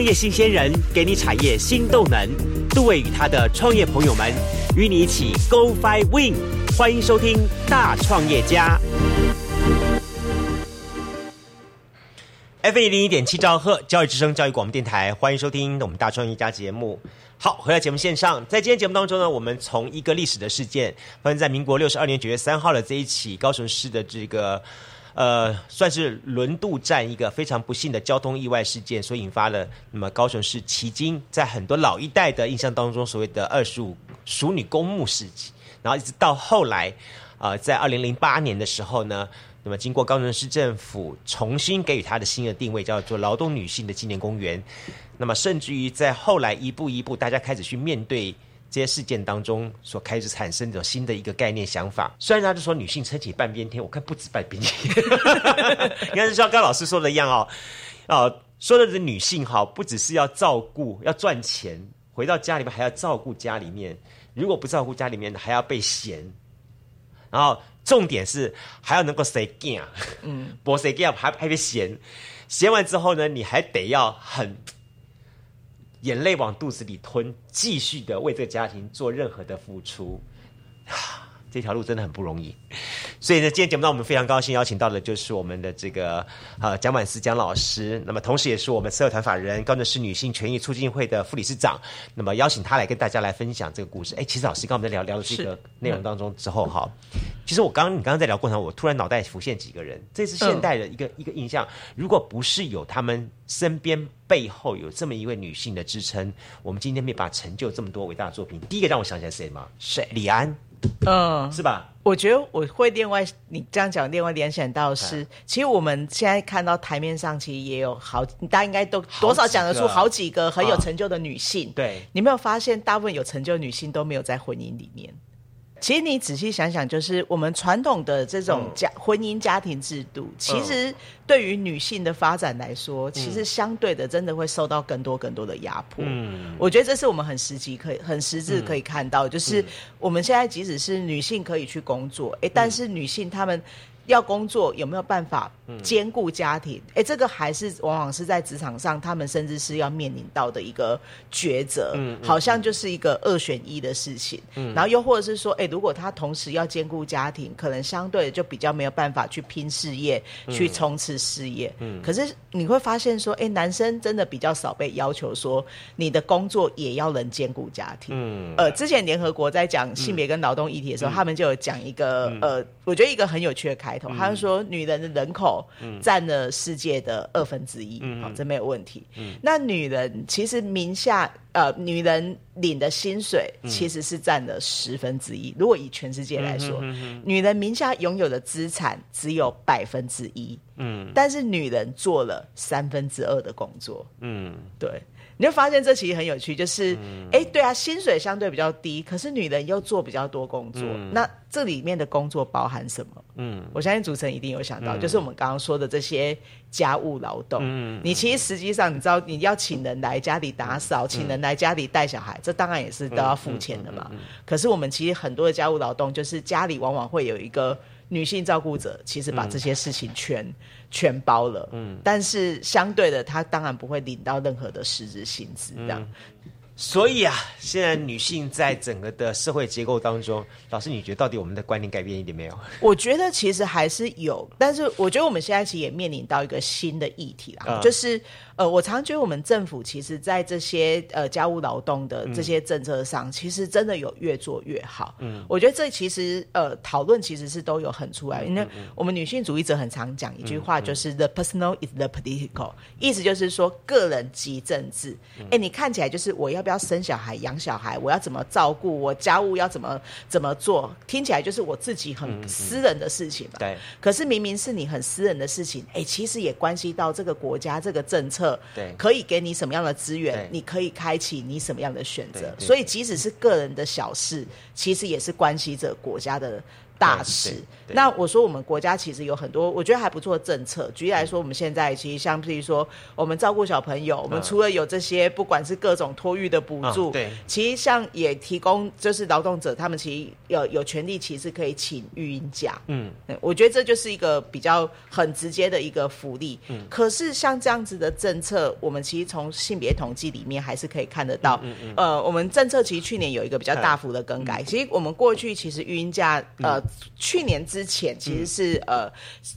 Speaker 1: 创业新鲜人给你产业新动能，杜伟与他的创业朋友们与你一起 Go Fly Win，欢迎收听大创业家。F 一零一点七兆赫教育之声教育广播电台，欢迎收听我们大创业家节目。好，回到节目线上，在今天节目当中呢，我们从一个历史的事件，发生在民国六十二年九月三号的这一起高雄市的这个。呃，算是轮渡站一个非常不幸的交通意外事件，所引发了那么高雄市迄今在很多老一代的印象当中所谓的二十五熟女公墓事迹，然后一直到后来，啊，在二零零八年的时候呢，那么经过高雄市政府重新给予它的新的定位，叫做劳动女性的纪念公园，那么甚至于在后来一步一步，大家开始去面对。这些事件当中所开始产生的新的一个概念想法，虽然他就说女性撑起半边天，我看不止半边天，应该是像刚老师说的一样哦，哦，说的是女性哈，不只是要照顾要赚钱，回到家里面还要照顾家里面，如果不照顾家里面，还要被嫌，然后重点是还要能够 say again，嗯，不 say again 还还被嫌，嫌完之后呢，你还得要很。眼泪往肚子里吞，继续的为这个家庭做任何的付出，这条路真的很不容易。所以呢，今天节目呢，我们非常高兴邀请到的就是我们的这个呃蒋满思蒋老师，那么同时也是我们社团法人高雄市女性权益促进会的副理事长。那么邀请他来跟大家来分享这个故事。哎，其实老师刚我们在聊聊的这个内容当中之后哈，其实我刚刚你刚刚在聊过程，我突然脑袋浮现几个人，这是现代的一个一个印象。如果不是有他们身边背后有这么一位女性的支撑，我们今天没办法成就这么多伟大的作品。第一个让我想起来谁吗？谁？李安。嗯，是吧？
Speaker 2: 我觉得我会另外，你这样讲，另外联想到是，其实我们现在看到台面上，其实也有好，大家应该都多少讲得出好几个很有成就的女性。
Speaker 1: 对，
Speaker 2: 你没有发现，大部分有成就的女性都没有在婚姻里面。其实你仔细想想，就是我们传统的这种
Speaker 1: 嗯。
Speaker 2: 家、婚姻家庭制度，其实对于女性的发展来说，其实相对的真的会受到更多更多的压迫。
Speaker 1: 嗯。
Speaker 2: 我觉得这是我们很实际可以、很实质可以看到，
Speaker 1: 嗯
Speaker 2: 就是我们现在即使是女性可以去工作，哎，但是女性她们要工作有没有办法
Speaker 1: 嗯。
Speaker 2: 兼顾家庭？哎，这个还是往往是在职场上，他们甚至是要面临到的一个抉择，
Speaker 1: 嗯嗯
Speaker 2: 好像就是一个二选一的事情。
Speaker 1: 嗯。
Speaker 2: 然后又或者是说，哎，如果他同时要兼顾家庭，可能相对就比较没有办法去拼事业，
Speaker 1: 嗯。
Speaker 2: 去冲刺事业。
Speaker 1: 嗯。
Speaker 2: 可是你会发现说，哎，男生真的比较少被要求说，你的工作也要能兼顾家庭。
Speaker 1: 嗯。
Speaker 2: 呃，之前联合国在讲性别跟劳动议题的时候，
Speaker 1: 嗯。
Speaker 2: 他们就有讲一个、呃，我觉得一个很有趣的开头，他就说女人的人口
Speaker 1: 嗯。
Speaker 2: 占了世界的二分之一，
Speaker 1: 嗯。
Speaker 2: 好、这没有问题。
Speaker 1: 嗯。
Speaker 2: 那女人其实名下呃，女人领的薪水
Speaker 1: 嗯。
Speaker 2: 其实是占了十分之一。如果以全世界来说，
Speaker 1: 嗯哼哼哼。
Speaker 2: 女人名下拥有的资产只有百分之一，
Speaker 1: 嗯。
Speaker 2: 但是女人做了三分之二的工作。
Speaker 1: 嗯。
Speaker 2: 对，你就发现这其实很有趣，就是，哎、对啊，薪水相对比较低，可是女人又做比较多工作，
Speaker 1: 嗯
Speaker 2: 那这里面的工作包含什么？
Speaker 1: 嗯
Speaker 2: 我相信主持人一定有想到，
Speaker 1: 嗯
Speaker 2: 就是我们刚刚说的这些家务劳动。
Speaker 1: 嗯
Speaker 2: 你其实实际上，你知道你要请人来家里打扫，请人来家里带小孩，这当然也是都要付钱的嘛。
Speaker 1: 嗯
Speaker 2: 可是我们其实很多的家务劳动，就是家里往往会有一个女性照顾者，其实把这些事情全、全包了。
Speaker 1: 嗯
Speaker 2: 但是相对的，她当然不会领到任何的实质薪资，这样。
Speaker 1: 所以啊，现在女性在整个的社会结构当中，老师，你觉得到底我们的观念改变一点没有？
Speaker 2: 我觉得其实还是有，但是我觉得我们现在其实也面临到一个新的议题啦，
Speaker 1: 啊
Speaker 2: 就是呃，我常觉得我们政府其实在这些呃家务劳动的这些政策上，其实真的有越做越好。
Speaker 1: 嗯
Speaker 2: 我觉得这其实呃讨论其实是都有很出来，因为我们女性主义者很常讲一句话，就是 the personal is the political，意思就是说个人即政治。哎、你看起来就是我要不要生小孩、养小孩，我要怎么照顾，我家务要怎么怎么做，听起来就是我自己很私人的事情嘛。
Speaker 1: 对，
Speaker 2: 可是明明是你很私人的事情，哎，其实也关系到这个国家这个政策，
Speaker 1: 对
Speaker 2: 可以给你什么样的资源，你可以开启你什么样的选择。所以即使是个人的小事，其实也是关系着国家的。大事那我说我们国家其实有很多我觉得还不错的政策。举例来说，我们现在其实像譬如说，我们照顾小朋友，我们
Speaker 1: 嗯
Speaker 2: 除了有这些不管是各种托育的补助，
Speaker 1: 啊对
Speaker 2: 其实像也提供就是劳动者他们其实有有权利，其实可以请育婴假。
Speaker 1: 嗯
Speaker 2: 嗯，我觉得这就是一个比较很直接的一个福利。
Speaker 1: 嗯
Speaker 2: 可是像这样子的政策，我们其实从性别统计里面还是可以看得到。
Speaker 1: 嗯嗯
Speaker 2: 呃，我们政策其实去年有一个比较大幅的更改。其实我们过去其实育婴假，呃，去年之前其实是、呃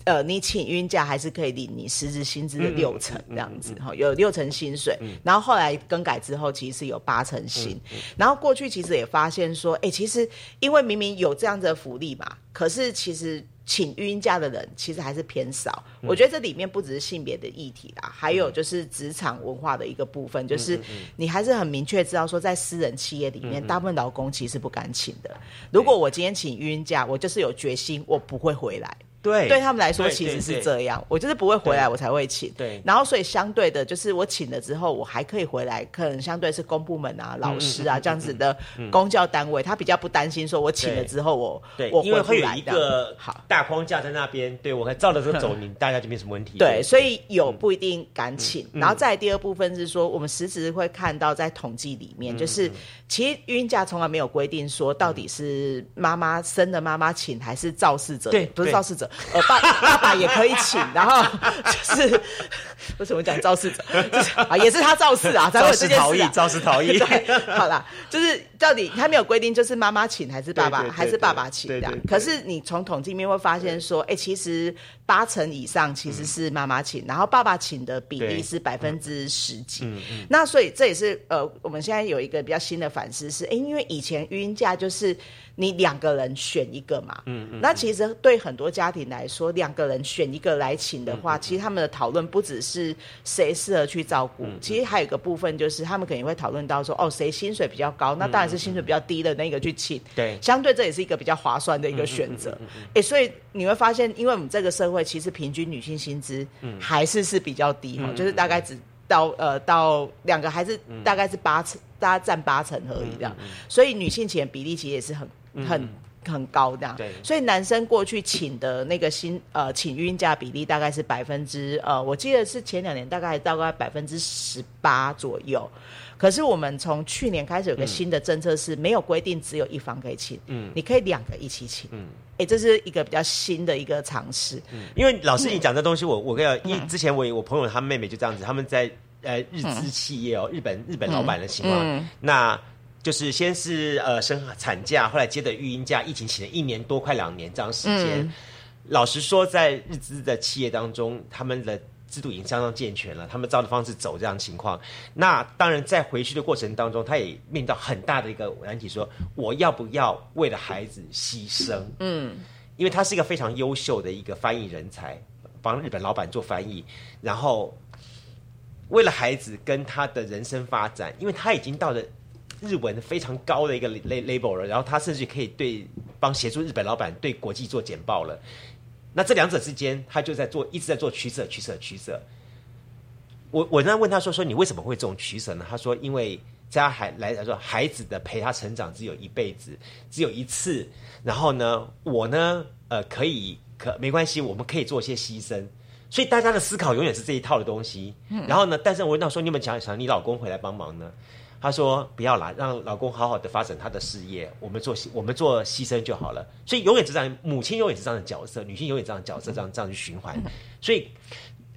Speaker 2: 呃，你请育婴假还是可以领你实质薪资的六成这样子哈、有六成薪水。然后后来更改之后，其实是有八成薪。然后过去其实也发现说，哎、其实因为明明有这样子的福利嘛，可是其实请育婴假的人其实还是偏少。我觉得这里面不只是性别的议题啦，还有就是职场文化的一个部分，就是你还是很明确知道说，在私人企业里面，大部分劳工其实不敢请的。如果我今天请育婴假，我就是有决心，我不会回来。
Speaker 1: 对。
Speaker 2: 对他们来说其实是这样，我就是不会回来，我才会请。
Speaker 1: 对。
Speaker 2: 然后所以相对的，就是我请了之后，我还可以回来，可能相对是公部门啊、老师啊这样子的公教单位，他比较不担心说我请了之后我
Speaker 1: 对，
Speaker 2: 我
Speaker 1: 因为会有一个
Speaker 2: 好。
Speaker 1: 大框架在那边，对我看照着这走，你大家就没什么问题。
Speaker 2: 对，所以有不一定敢请。
Speaker 1: 嗯
Speaker 2: 然后再第二部分是说，我们实质会看到在统计里
Speaker 1: 嗯
Speaker 2: 面，就是其实孕假从来没有规定说到底是妈妈生的妈妈请还是肇事者，
Speaker 1: 对。
Speaker 2: 不是肇事者，呃爸 爸爸也可以请，然后 就是为什么讲肇事者，就是啊也是他肇事啊，才会有这件
Speaker 1: 肇事逃逸
Speaker 2: 事啊，
Speaker 1: 肇事逃逸。
Speaker 2: 对，好啦，就是到底他没有规定，就是妈妈请还是爸爸还是爸爸请这样？
Speaker 1: 对对。对。
Speaker 2: 可是你从统计面会发现说，哎，其实八成以上其实是妈妈请，然后爸爸请的比例是百分之十几。那所以这也是呃，我们现在有一个比较新的反思是，哎，因为以前育婴假就是你两个人选一个嘛，
Speaker 1: 嗯嗯
Speaker 2: 那其实对很多家庭来说，两个人选一个来请的
Speaker 1: 嗯
Speaker 2: 话，其实他们的讨论不只是谁适合去照
Speaker 1: 嗯
Speaker 2: 顾，其实还有一个部分就是他们可能会讨论到说，哦，谁薪水比较高，那当然是薪水比较低的那个去请。
Speaker 1: 对
Speaker 2: 相对这也是一个比较划算的一个选择。哎、所以你会发现，因为我们这个社会其实平均女性薪资还是是比较低哈、
Speaker 1: 嗯
Speaker 2: 就是大概只到呃到两个还是大概是八成，大家占八成而已这样。所以女性钱比例其实也是很很。很高这样。
Speaker 1: 对
Speaker 2: 所以男生过去请的那个薪呃请孕假比例大概是百分之呃，我记得是前两年大概大概百分之十八左右。可是我们从去年开始有个新的政策是没有规定只有一方可以请，
Speaker 1: 嗯
Speaker 2: 你可以两个一起请，
Speaker 1: 嗯。
Speaker 2: 哎，这是一个比较新的一个尝试。
Speaker 1: 嗯因为老师你讲这东西，我我跟你讲，因为之前我我朋友他妹妹就这样子，他们在呃日资企业哦，日本日本老板的情况，
Speaker 2: 嗯
Speaker 1: 那就是先是呃生产假，后来接着育婴假，疫情请了一年多快两年这样时间。
Speaker 2: 嗯
Speaker 1: 老实说，在日资的企业当中，他们的制度已经相当健全了，他们照的方式走这样情况。那当然，在回去的过程当中，他也面临到很大的一个难题，说我要不要为了孩子牺牲？
Speaker 2: 嗯
Speaker 1: 因为他是一个非常优秀的一个翻译人才，帮日本老板做翻译，然后为了孩子跟他的人生发展，因为他已经到了日文非常高的一个 la- label 了，然后他甚至可以对帮协助日本老板对国际做简报了。那这两者之间，他就在做一直在做取舍、取舍、取舍。我我那问他说说你为什么会这种取舍呢？他说因为在他孩来来说，孩子的陪他成长只有一辈子，只有一次。然后呢，我呢，呃，可以可没关系，我们可以做一些牺牲。所以大家的思考永远是这一套的东西。然后呢，但是我问他说，你有没有想想你老公回来帮忙呢？他说不要啦，让老公好好的发展他的事业，我们做我们做牺牲就好了。所以永远是这样，母亲永远是这样的角色，女性永远这样的角色，这样这样去循环。所以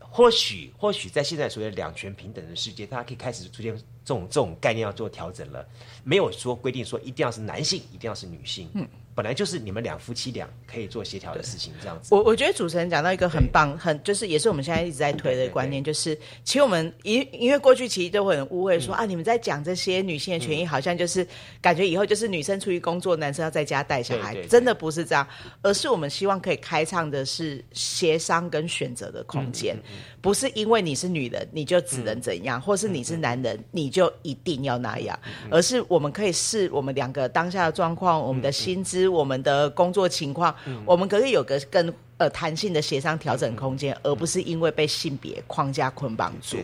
Speaker 1: 或许或许在现在所谓两权平等的世界，大家可以开始出现这种这种概念要做调整了。没有说规定说一定要是男性，一定要是女性。嗯，本来就是你们两夫妻俩可以做协调的事情，这样子。
Speaker 2: 我我觉得主持人讲到一个很棒，很就是也是我们现在一直在推的观念，就是其实我们因因为过去其实都会很误会说、啊，你们在讲这些女性的权益，好像就是感觉以后就是女生出去工作，男生要在家带小孩，
Speaker 1: 对对对。
Speaker 2: 真的不是这样，而是我们希望可以开创的是协商跟选择的空间，不是因为你是女人你就只能怎样，或是你是男人你就一定要那样，而是我们可以视我们两个当下的状况、我们的薪资、我们的工作情况，我们可以有个更呃弹性的协商调整空间，而不是因为被性别框架捆绑住。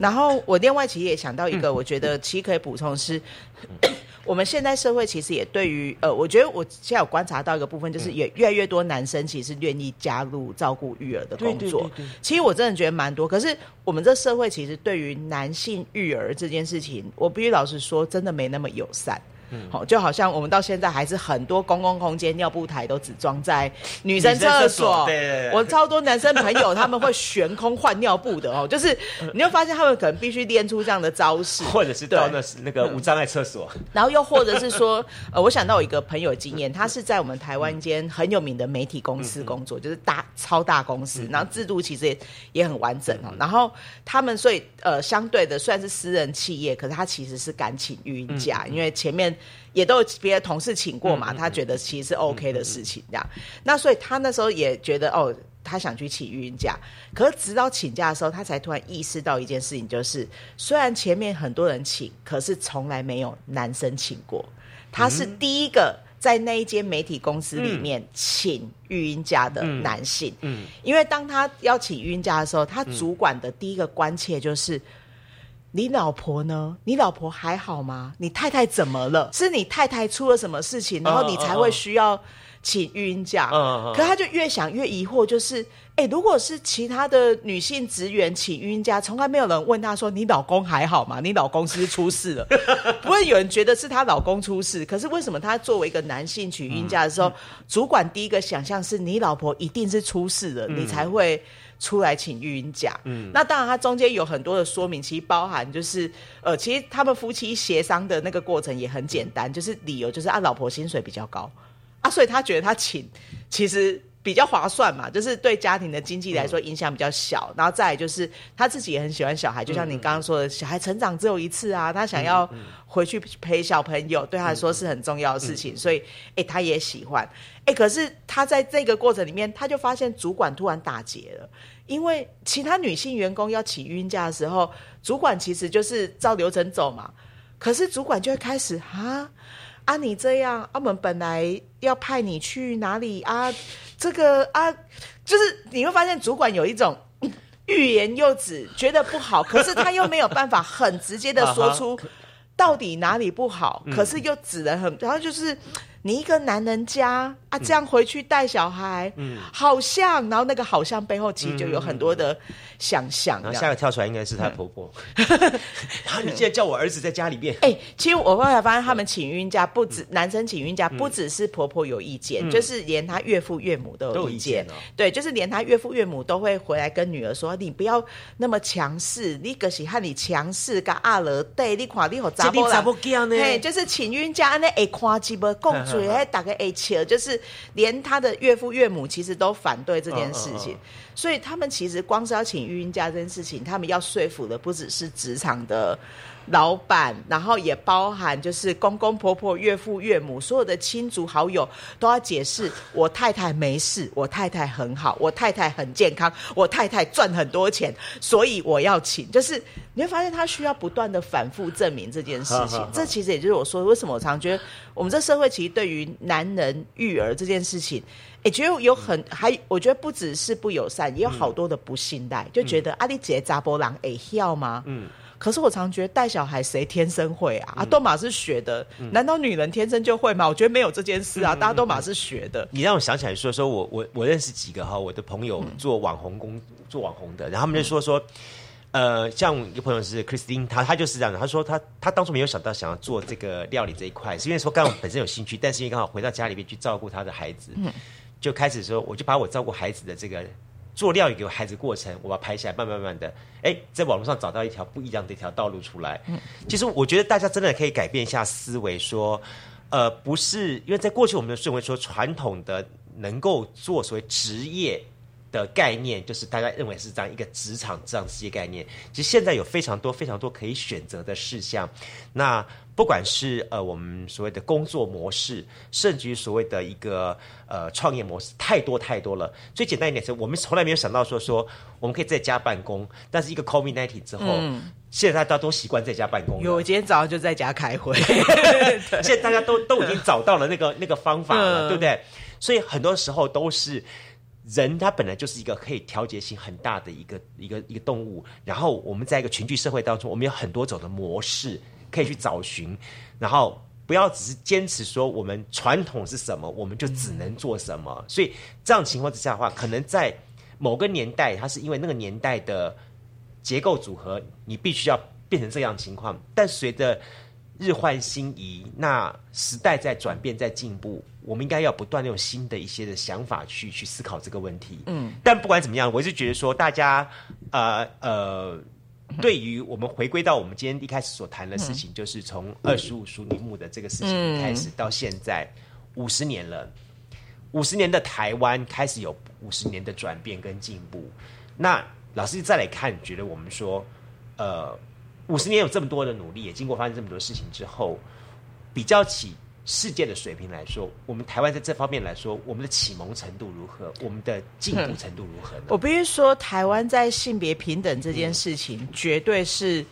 Speaker 2: 然后我另外其实也想到一个，我觉得其实可以补充的是，我们现在社会其实也对于呃，我觉得我现在有观察到一个部分，就是也越来越多男生其实愿意加入照顾育儿的工作。
Speaker 1: 对对对对。
Speaker 2: 其实我真的觉得蛮多，可是我们这社会其实对于男性育儿这件事情，我必须老实说，真的没那么友善。好、就好像我们到现在还是很多公共空间尿布台都只装在女生厕
Speaker 1: 所。
Speaker 2: 所。
Speaker 1: 对。
Speaker 2: 我超多男生朋友他们会悬空换尿布的哦，就是你会发现他们可能必须练出这样的招式，
Speaker 1: 或者是到
Speaker 2: 对
Speaker 1: 那那个无障碍厕所，
Speaker 2: 然后又或者是说，呃，我想到我一个朋友经验，他是在我们台湾一间很有名的媒体公司工作，就是大超大公司，然后制度其实也也很完整哦。然后他们所以呃，相对的虽然是私人企业，可是他其实是敢请育婴假，因为前面也都有别的同事请过嘛，他觉得其实是 OK 的事情这样。那所以他那时候也觉得哦。他想去请育婴假，可是直到请假的时候，他才突然意识到一件事情，就是虽然前面很多人请，可是从来没有男生请过。他是第一个在那一间媒体公司里面请育婴假的男性。
Speaker 1: 嗯，
Speaker 2: 因为当他要请育婴假的时候，他主管的第一个关切就是。你老婆呢？你老婆还好吗？你太太怎么了？是你太太出了什么事情，然后你才会需要请育婴假？可他就越想越疑惑，就是，哎、如果是其他的女性职员请育婴假，从来没有人问她说你老公还好吗？你老公是不是出事了？不会有人觉得是她老公出事。可是为什么她作为一个男性请育婴假的时候，主管第一个想象是你老婆一定是出事了，你才会。出来请育婴假，嗯，那当然，它中间有很多的说明，其实包含就是，呃，其实他们夫妻协商的那个过程也很简单，就是理由就是啊，老婆薪水比较高，啊，所以他觉得他请其实比较划算嘛，就是对家庭的经济来说影响比较小。然后再来就是他自己也很喜欢小孩，就像你刚刚说的，小孩成长只有一次啊，他想要回去陪小朋友，对他来说是很重要的事情，所以哎、他也喜欢。哎、可是他在这个过程里面，他就发现主管突然打结了。因为其他女性员工要起孕假的时候，主管其实就是照流程走嘛。可是主管就会开始啊啊，你这样，啊我们本来要派你去哪里啊？这个啊，就是你会发现主管有一种嗯欲言又止，觉得不好，可是他又没有办法很直接的说出 到底哪里不好，可是又只能很，然后就是你一个男人家啊，这样回去带小孩，嗯，好像，然后那个好像背后其实就有很多的想象。
Speaker 1: 然后下个跳出来应该是她婆婆，然后你竟然叫我儿子在家里面。
Speaker 2: 哎，其实我后来发现，他们请孕假不止男生请孕假，不只是婆婆有意见，就是连他岳父岳母都有意见。对，就是连他岳父岳母都会回来跟女儿说：“你不要那么强势，你可是和你强势跟阿勒对，你看你好
Speaker 1: 杂不咋不呢？
Speaker 2: 嘿，就是请孕假那会夸鸡巴共打个切，就是连他的岳父岳母其实都反对这件事情。所以他们其实光是要请育婴假这件事情，他们要说服的不只是职场的。”老板，然后也包含就是公公婆婆、岳父岳母，所有的亲族好友都要解释：我太太没事，我太太很好，我太太很健康，我太太赚很多钱，所以我要请。就是你会发现，他需要不断的反复证明这件事情。这其实也就是我说，为什么我常觉得我们这社会其实对于男人育儿这件事情，也觉得有很还，我觉得不只是不友善，也有好多的不信赖，就觉得阿丽姐扎波郎哎要吗？嗯。可是我常觉得带小孩谁天生会啊？啊，都马是学的，难道女人天生就会吗？我觉得没有这件事啊，大家都马是学的。
Speaker 1: 你让我想起来说说，我我我认识几个哈，我的朋友做网红工做网红的，然后他们就说说，呃，像一个朋友是 Christine，他他就是这样的，他说他他当初没有想到想要做这个料理这一块，是因为说刚好本身有兴趣，但是因为刚好回到家里面去照顾他的孩子，就开始说我就把我照顾孩子的这个。做料理给孩子过程，我把它拍下来，慢慢慢的，哎，在网络上找到一条不一样的一条道路出来。嗯，其实我觉得大家真的可以改变一下思维，说，呃，不是因为在过去我们认为说传统的能够做所谓职业的概念，就是大家认为是这样一个职场这样职业概念。其实现在有非常多非常多可以选择的事项，那。不管是呃我们所谓的工作模式，甚至于所谓的一个呃创业模式，太多太多了。最简单一点是，我们从来没有想到说说我们可以在家办公，但是一个 COVID nineteen 之后，现在大家都习惯在家办公。
Speaker 2: 有，我今天早上就在家开会。
Speaker 1: 现在大家都都已经找到了那个那个方法了，对不对？所以很多时候都是人，他本来就是一个可以调节性很大的一个一个一个动物。然后我们在一个群居社会当中，我们有很多种的模式。可以去找寻，然后不要只是坚持说我们传统是什么，我们就只能做什么。所以这样情况之下的话，可能在某个年代，它是因为那个年代的结构组合，你必须要变成这样情况。但随着日换星移，那时代在转变，在进步，我们应该要不断用新的一些的想法去去思考这个问题。嗯，但不管怎么样，我是觉得说大家呃呃。对于我们回归到我们今天一开始所谈的事情，就是从二十五熟女墓的这个事情开始到现在五十年了，五十年的台湾开始有五十年的转变跟进步。那老师再来看，觉得我们说，呃，五十年有这么多的努力，也经过发生这么多事情之后，比较起。世界的水平来说，我们台湾在这方面来说，我们的启蒙程度如何？我们的进步程度如何呢？
Speaker 2: 我必须说，台湾在性别平等这件事情，绝对是。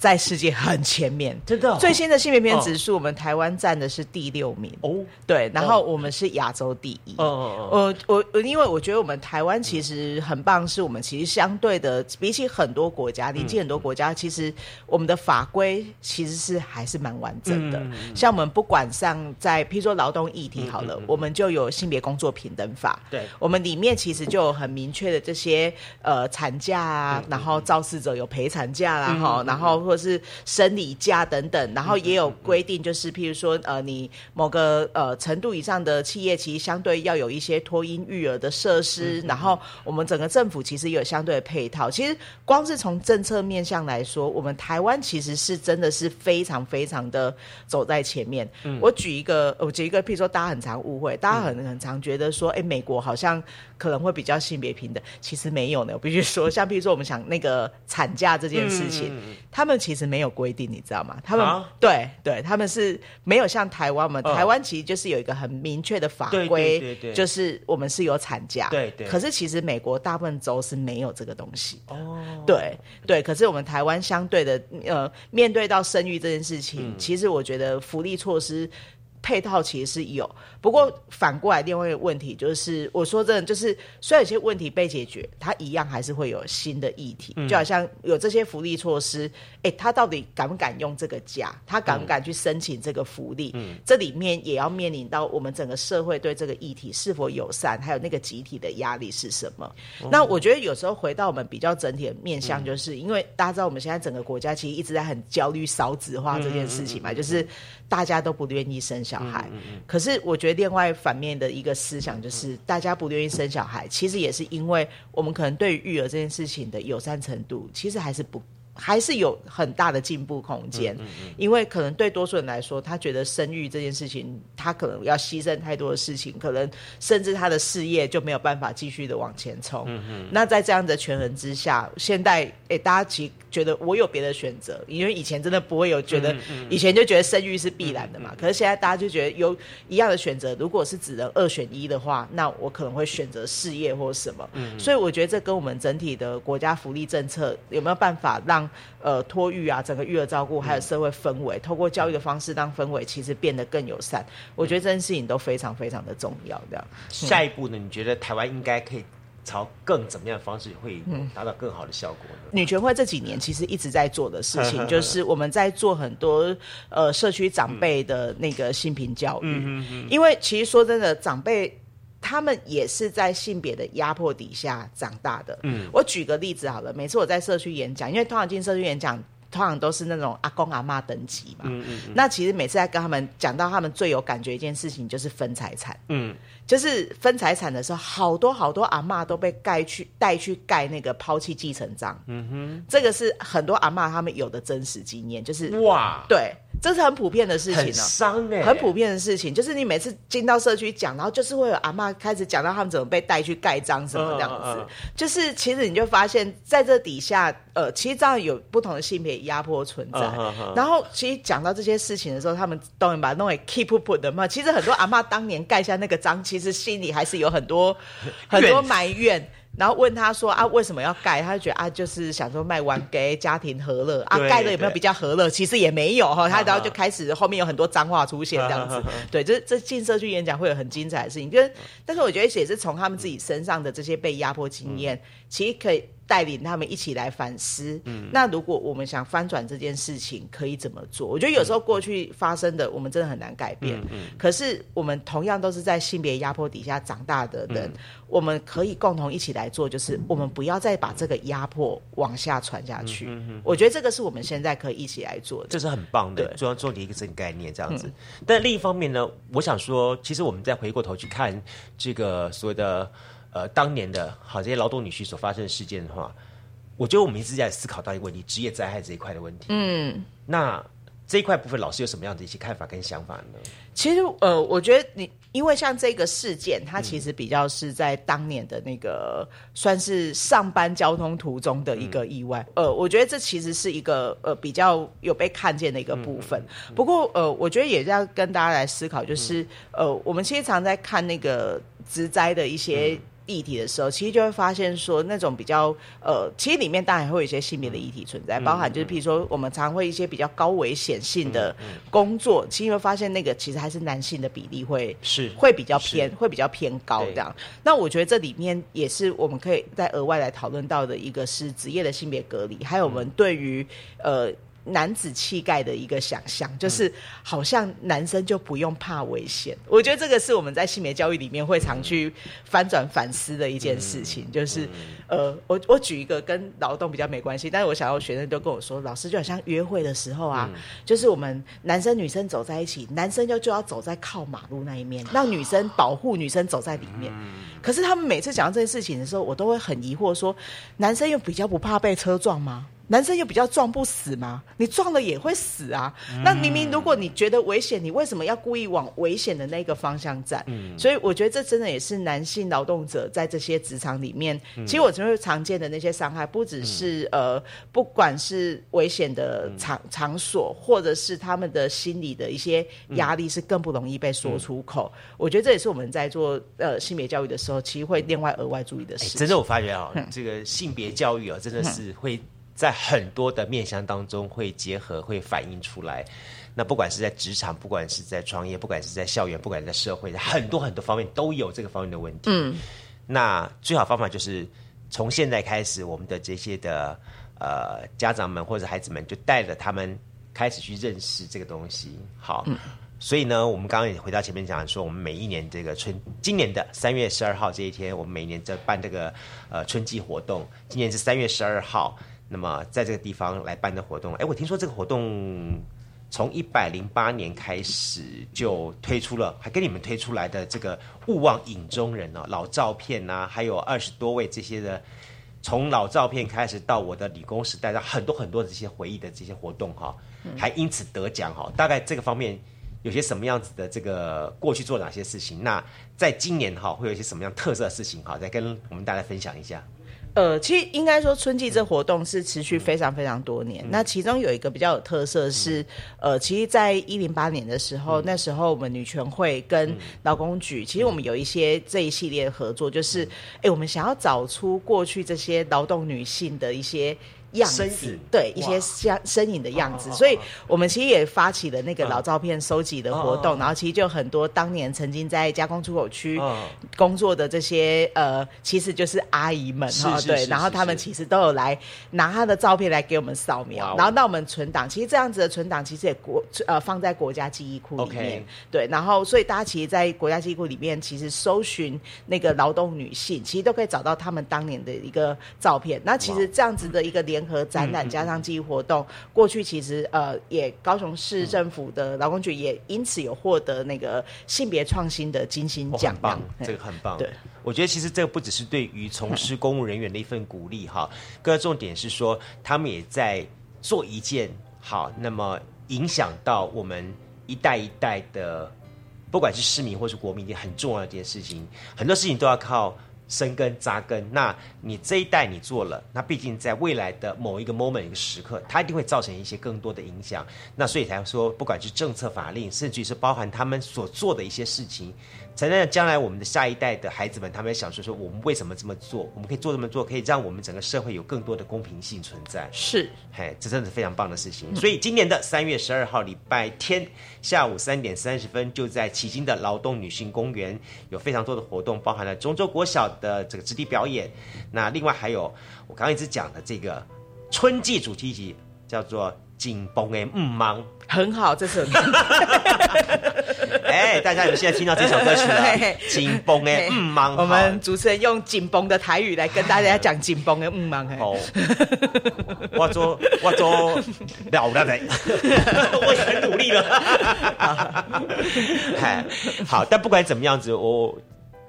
Speaker 2: 在世界很前面，
Speaker 1: 真的。
Speaker 2: 最新的性别平指数，我们台湾占的是第六名。哦，对，然后我们是亚洲第一。哦哦哦。我我因为我觉得我们台湾其实很棒，是我们其实相对的，比起很多国家，临近很多国家，其实我们的法规其实是还是蛮完整的。像我们不管上在，譬如说劳动议题好了，我们就有性别工作平等法。
Speaker 1: 对，
Speaker 2: 我们里面其实就有很明确的这些呃产假啊，然后肇事者有陪产假啦，哈，然后。或是生理假等等，然后也有规定，就是譬如说，呃，你某个呃程度以上的企业，其实相对要有一些托婴育儿的设施，然后我们整个政府其实也有相对的配套。其实光是从政策面向来说，我们台湾其实是真的是非常非常的走在前面。我举一个，我举一个，譬如说，大家很常误会，大家很很常觉得说，哎，美国好像可能会比较性别平等，其实没有呢。我必须说，像比如说，我们想那个产假这件事情，他们。其实没有规定，你知道吗？他们对对，他们是没有像台湾嘛。台湾其实就是有一个很明确的法规，就是我们是有产假。
Speaker 1: 对对。
Speaker 2: 可是其实美国大部分州是没有这个东西的。哦。对对，可是我们台湾相对的，呃，面对到生育这件事情，其实我觉得福利措施。配套其实是有，不过反过来另外一个问题就是，我说真的，就是虽然有些问题被解决，它一样还是会有新的议题，就好像有这些福利措施，哎，他到底敢不敢用这个假？他敢不敢去申请这个福利？这里面也要面临到我们整个社会对这个议题是否友善，还有那个集体的压力是什么。那我觉得有时候回到我们比较整体的面向，就是、因为大家知道我们现在整个国家其实一直在很焦虑少子化这件事情嘛，就是大家都不愿意生小孩。可是我觉得另外反面的一个思想就是，大家不愿意生小孩，其实也是因为我们可能对于育儿这件事情的友善程度，其实还是不。还是有很大的进步空间，因为可能对多数人来说，他觉得生育这件事情，他可能要牺牲太多的事情，可能甚至他的事业就没有办法继续的往前冲。那在这样的权衡之下，现在诶，大家其实觉得我有别的选择，因为以前真的不会有觉得，以前就觉得生育是必然的嘛。可是现在大家就觉得有一样的选择，如果是只能二选一的话，那我可能会选择事业或什么。所以我觉得这跟我们整体的国家福利政策有没有办法让呃托育啊，整个育儿照顾还有社会氛围，透过教育的方式让氛围其实变得更友善。我觉得这件事情都非常非常的重要。这样，
Speaker 1: 下一步呢？你觉得台湾应该可以朝更怎么样的方式会达到更好的效果呢？
Speaker 2: 女权会这几年其实一直在做的事情，就是我们在做很多呃社区长辈的那个性平教育，因为其实说真的，长辈。他们也是在性别的压迫底下长大的。嗯，我举个例子好了，每次我在社区演讲，因为通常进社区演讲，通常都是那种阿公阿妈等级嘛。嗯嗯。那其实每次在跟他们讲到他们最有感觉一件事情，就是分财产。嗯。就是分财产的时候，好多好多阿妈都被盖去带去盖那个抛弃继承章。嗯哼，这个是很多阿妈他们有的真实经验，就是
Speaker 1: 哇，
Speaker 2: 对，这是很普遍的事情
Speaker 1: 很伤哎、
Speaker 2: 很普遍的事情。就是你每次进到社区讲，然后就是会有阿嬷开始讲到他们怎么被带去盖章什么这样子。
Speaker 1: 嗯嗯嗯
Speaker 2: 就是其实你就发现，在这底下，呃，其实这样有不同的性别压迫存在。然后其实讲到这些事情的时候，他们都能把它弄为 keep up 的嘛。其实很多阿嬷当年盖下那个章，其实心里还是有很多很多埋怨。然后问他说啊，为什么要盖？他就觉得啊，就是想说卖完给家庭和乐啊，盖的有没有比较和乐？其实也没有哈。他
Speaker 1: 啊
Speaker 2: 然后就开始后面有很多脏话出现这样子。对，这这进社区演讲会有很精彩的事情，就是但是我觉得也是从他们自己身上的这些被压迫经验，其实可以带领他们一起来反思。那如果我们想翻转这件事情，可以怎么做？我觉得有时候过去发生的，我们真的很难改变。嗯可是我们同样都是在性别压迫底下长大的人，我们可以共同一起来做，就是我们不要再把这个压迫往下传下去。我觉得这个是我们现在可以一起来做的。
Speaker 1: 这是很棒的
Speaker 2: 对
Speaker 1: 重要重点一个这个概念这样子。但另一方面呢，我想说，其实我们再回过头去看这个所谓的呃当年的好这些劳动女婿所发生的事件的话，我觉得我们一直在思考到一个问题，职业灾害这一块的问题。
Speaker 2: 嗯。
Speaker 1: 那这一块部分，老师有什么样的一些看法跟想法呢？
Speaker 2: 其实呃，我觉得你因为像这个事件，它其实比较是在当年的那个算是上班交通途中的一个意外。呃，我觉得这其实是一个呃比较有被看见的一个部分。不过呃，我觉得也要跟大家来思考，就是、呃，我们其实常在看那个职灾的一些。议题的时候，其实就会发现说，那种比较呃，其实里面当然会有一些性别的议题存在，包含就是譬如说，我们常会一些比较高危险性的工作，其实会发现那个其实还是男性的比例会
Speaker 1: 是
Speaker 2: 会比较偏，会比较偏高这样。那我觉得这里面也是我们可以再额外来讨论到的一个是职业的性别隔离，还有我们对于呃。男子气概的一个想象，就是好像男生就不用怕危险。我觉得这个是我们在性别教育里面会常去翻转反思的一件事情。就是呃，我我举一个跟劳动比较没关系，但是我想要学生都跟我说，老师就好像约会的时候啊，就是我们男生女生走在一起，男生就就要走在靠马路那一面，让女生保护女生走在里面。可是他们每次讲到这件事情的时候，我都会很疑惑说，男生又比较不怕被车撞吗？男生又比较撞不死吗？你撞了也会死啊！那明明如果你觉得危险，你为什么要故意往危险的那个方向站？所以我觉得这真的也是男性劳动者在这些职场里面，其实我觉得常见的那些伤害，不只是、呃，不管是危险的场场所，或者是他们的心理的一些压力，是更不容易被说出口。我觉得这也是我们在做呃性别教育的时候，其实会另外额外注意的事
Speaker 1: 真的，我发觉啊，这个性别教育啊，真的是会在很多的面向当中会结合，会反映出来。那不管是在职场，不管是在创业，不管是在校园，不管是在社会，很多很多方面都有这个方面的问题。
Speaker 2: 嗯，
Speaker 1: 那最好方法就是从现在开始，我们的这些的呃家长们或者孩子们就带着他们开始去认识这个东西。好，所以呢，我们刚刚也回到前面讲说，我们每一年这个春，今年的三月十二号这一天，我们每年在办这个呃春季活动。今年是三月十二号，那么在这个地方来办的活动，哎，我听说这个活动从一百零八年开始就推出了，还跟你们推出来的这个勿忘影中人哦，老照片呐、还有二十多位这些的。从老照片开始到我的理工时代，到很多很多的这些回忆的这些活动哈，还因此得奖哈。大概这个方面有些什么样子的这个过去做哪些事情？那在今年哈会有一些什么样特色的事情哈？再跟我们大家分享一下。
Speaker 2: 呃，其实应该说春季这活动是持续非常非常多年。那其中有一个比较有特色是，呃，其实，在一零八年的时候，那时候我们女权会跟劳工局，其实我们有一些这一系列合作，就是，哎，我们想要找出过去这些劳动女性的一些。样子对一些
Speaker 1: 哇。
Speaker 2: 像身影的样子，所以我们其实也发起了那个老照片收集的活动，然后其实就很多当年曾经在加工出口区
Speaker 1: 哦。
Speaker 2: 工作的这些呃，其实就是阿姨们哈，对，然后他们其实都有来拿他的照片来给我们扫描然后到我们存档，其实这样子的存档其实也国呃放在国家记忆库里面对，然后所以大家其实，在国家记忆库里面，其实搜寻那个劳动女性，其实都可以找到他们当年的一个照片。那其实这样子的一个联合展览加上记忆活动，过去其实呃也高雄市政府的劳工局也因此有获得那个性别创新的金星奖
Speaker 1: 哦很，棒，
Speaker 2: 嗯
Speaker 1: 这个很棒。
Speaker 2: 对，
Speaker 1: 我觉得其实这个不只是对于从事公务人员的一份鼓励哈，更重点是说他们也在做一件好，那么影响到我们一代一代的，不管是市民或是国民，也很重要的一件事情。很多事情都要靠。生根扎根，那你这一代你做了，那毕竟在未来的某一个 moment 一个时刻，它一定会造成一些更多的影响。那所以才说，不管是政策法令，甚至是包含他们所做的一些事情，才能让将来我们的下一代的孩子们，他们想说说我们为什么这么做，我们可以做这么做，可以让我们整个社会有更多的公平性存在。
Speaker 2: 是
Speaker 1: 嘿，这真的是非常棒的事情。所以今年的三月十二号礼拜天下午三点三十分，就在迄今的劳动女性公园有非常多的活动，包含了中州国小的这个直笛表演。那另外还有我刚刚一直讲的这个春季主题集，叫做《紧绷的嗯忙》。
Speaker 2: 很好，这首歌
Speaker 1: 哎，大家有现在听到这首歌曲 了，紧绷的嗯忙》。
Speaker 2: 我们主持人用紧绷的台语来跟大家讲紧绷的嗯忙。嘿
Speaker 1: 哦，我做我做了了的，我也很努力了。嗨，好，但不管怎么样子，我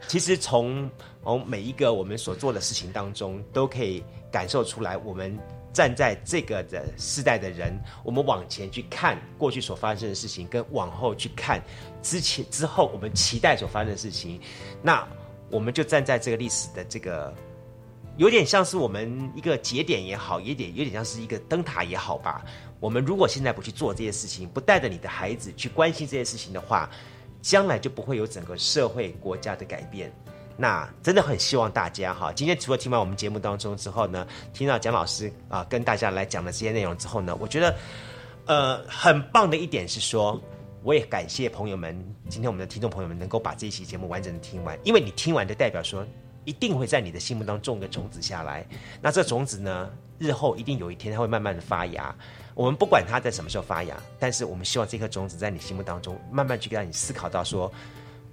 Speaker 1: 其实从从每一个我们所做的事情当中，都可以感受出来，我们站在这个的世代的人，我们往前去看过去所发生的事情，跟往后去看之前之后我们期待所发生的事情，那我们就站在这个历史的这个。有点像是我们一个节点也好，有点有点像是一个灯塔也好吧。我们如果现在不去做这些事情，不带着你的孩子去关心这些事情的话，将来就不会有整个社会国家的改变。那真的很希望大家哈，今天除了听完我们节目当中之后呢，听到蒋老师啊跟大家来讲的这些内容之后呢，我觉得呃很棒的一点是说，我也感谢朋友们，今天我们的听众朋友们能够把这一期节目完整的听完，因为你听完就代表说。一定会在你的心目当中种个种子下来。那这种子呢，日后一定有一天它会慢慢的发芽。我们不管它在什么时候发芽，但是我们希望这颗种子在你心目当中慢慢去让你思考到说，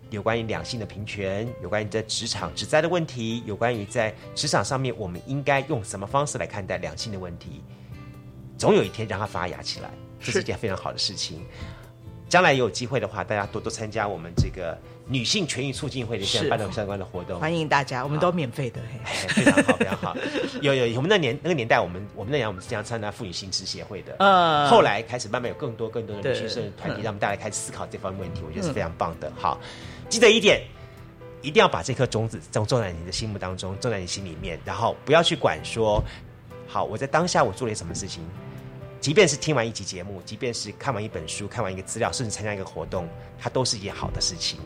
Speaker 1: 有关于两性的平权，有关于在职场职灾的问题，有关于在职场上面我们应该用什么方式来看待两性的问题，总有一天让它发芽起来，这是一件非常好的事情。将来有机会的话，大家多多参加我们这个女性权益促进会的相
Speaker 2: 是
Speaker 1: 关的相关的活动。
Speaker 2: 欢迎大家，我们都免费的。
Speaker 1: 非常好，非常好。有有，我们那年那个年代，我们我们那年我们是这样参加妇女新知协会的。
Speaker 2: 嗯
Speaker 1: 后来开始慢慢有更多更多的女性社团体，
Speaker 2: 嗯
Speaker 1: 让我们大家开始思考这方面问题，我觉得是非常棒的。好，记得一点，一定要把这颗种子种种在你的心目当中，种在你心里面，然后不要去管说，好，我在当下我做了什么事情。即便是听完一集节目，即便是看完一本书、看完一个资料，甚至参加一个活动，它都是一件好的事情。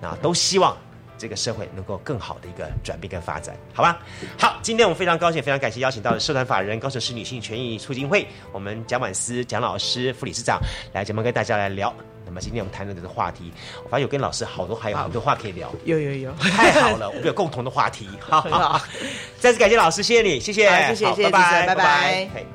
Speaker 1: 那都希望这个社会能够更好的一个转变跟发展，好吧？好，今天我们非常高兴，非常感谢邀请到的社团法人高雄市女性权益促进会，我们蒋婉思蒋老师副理事长来节目跟大家来聊。那么今天我们谈论的这个话题，我发现有跟老师好多还有很多话可以聊，
Speaker 2: 有有有，
Speaker 1: 太好了，我们有共同的话题，好
Speaker 2: 很 好。
Speaker 1: 再次感谢老师，谢谢你，谢谢，
Speaker 2: 好谢谢
Speaker 1: 好
Speaker 2: 谢谢
Speaker 1: 拜拜，
Speaker 2: 拜拜
Speaker 1: 嘿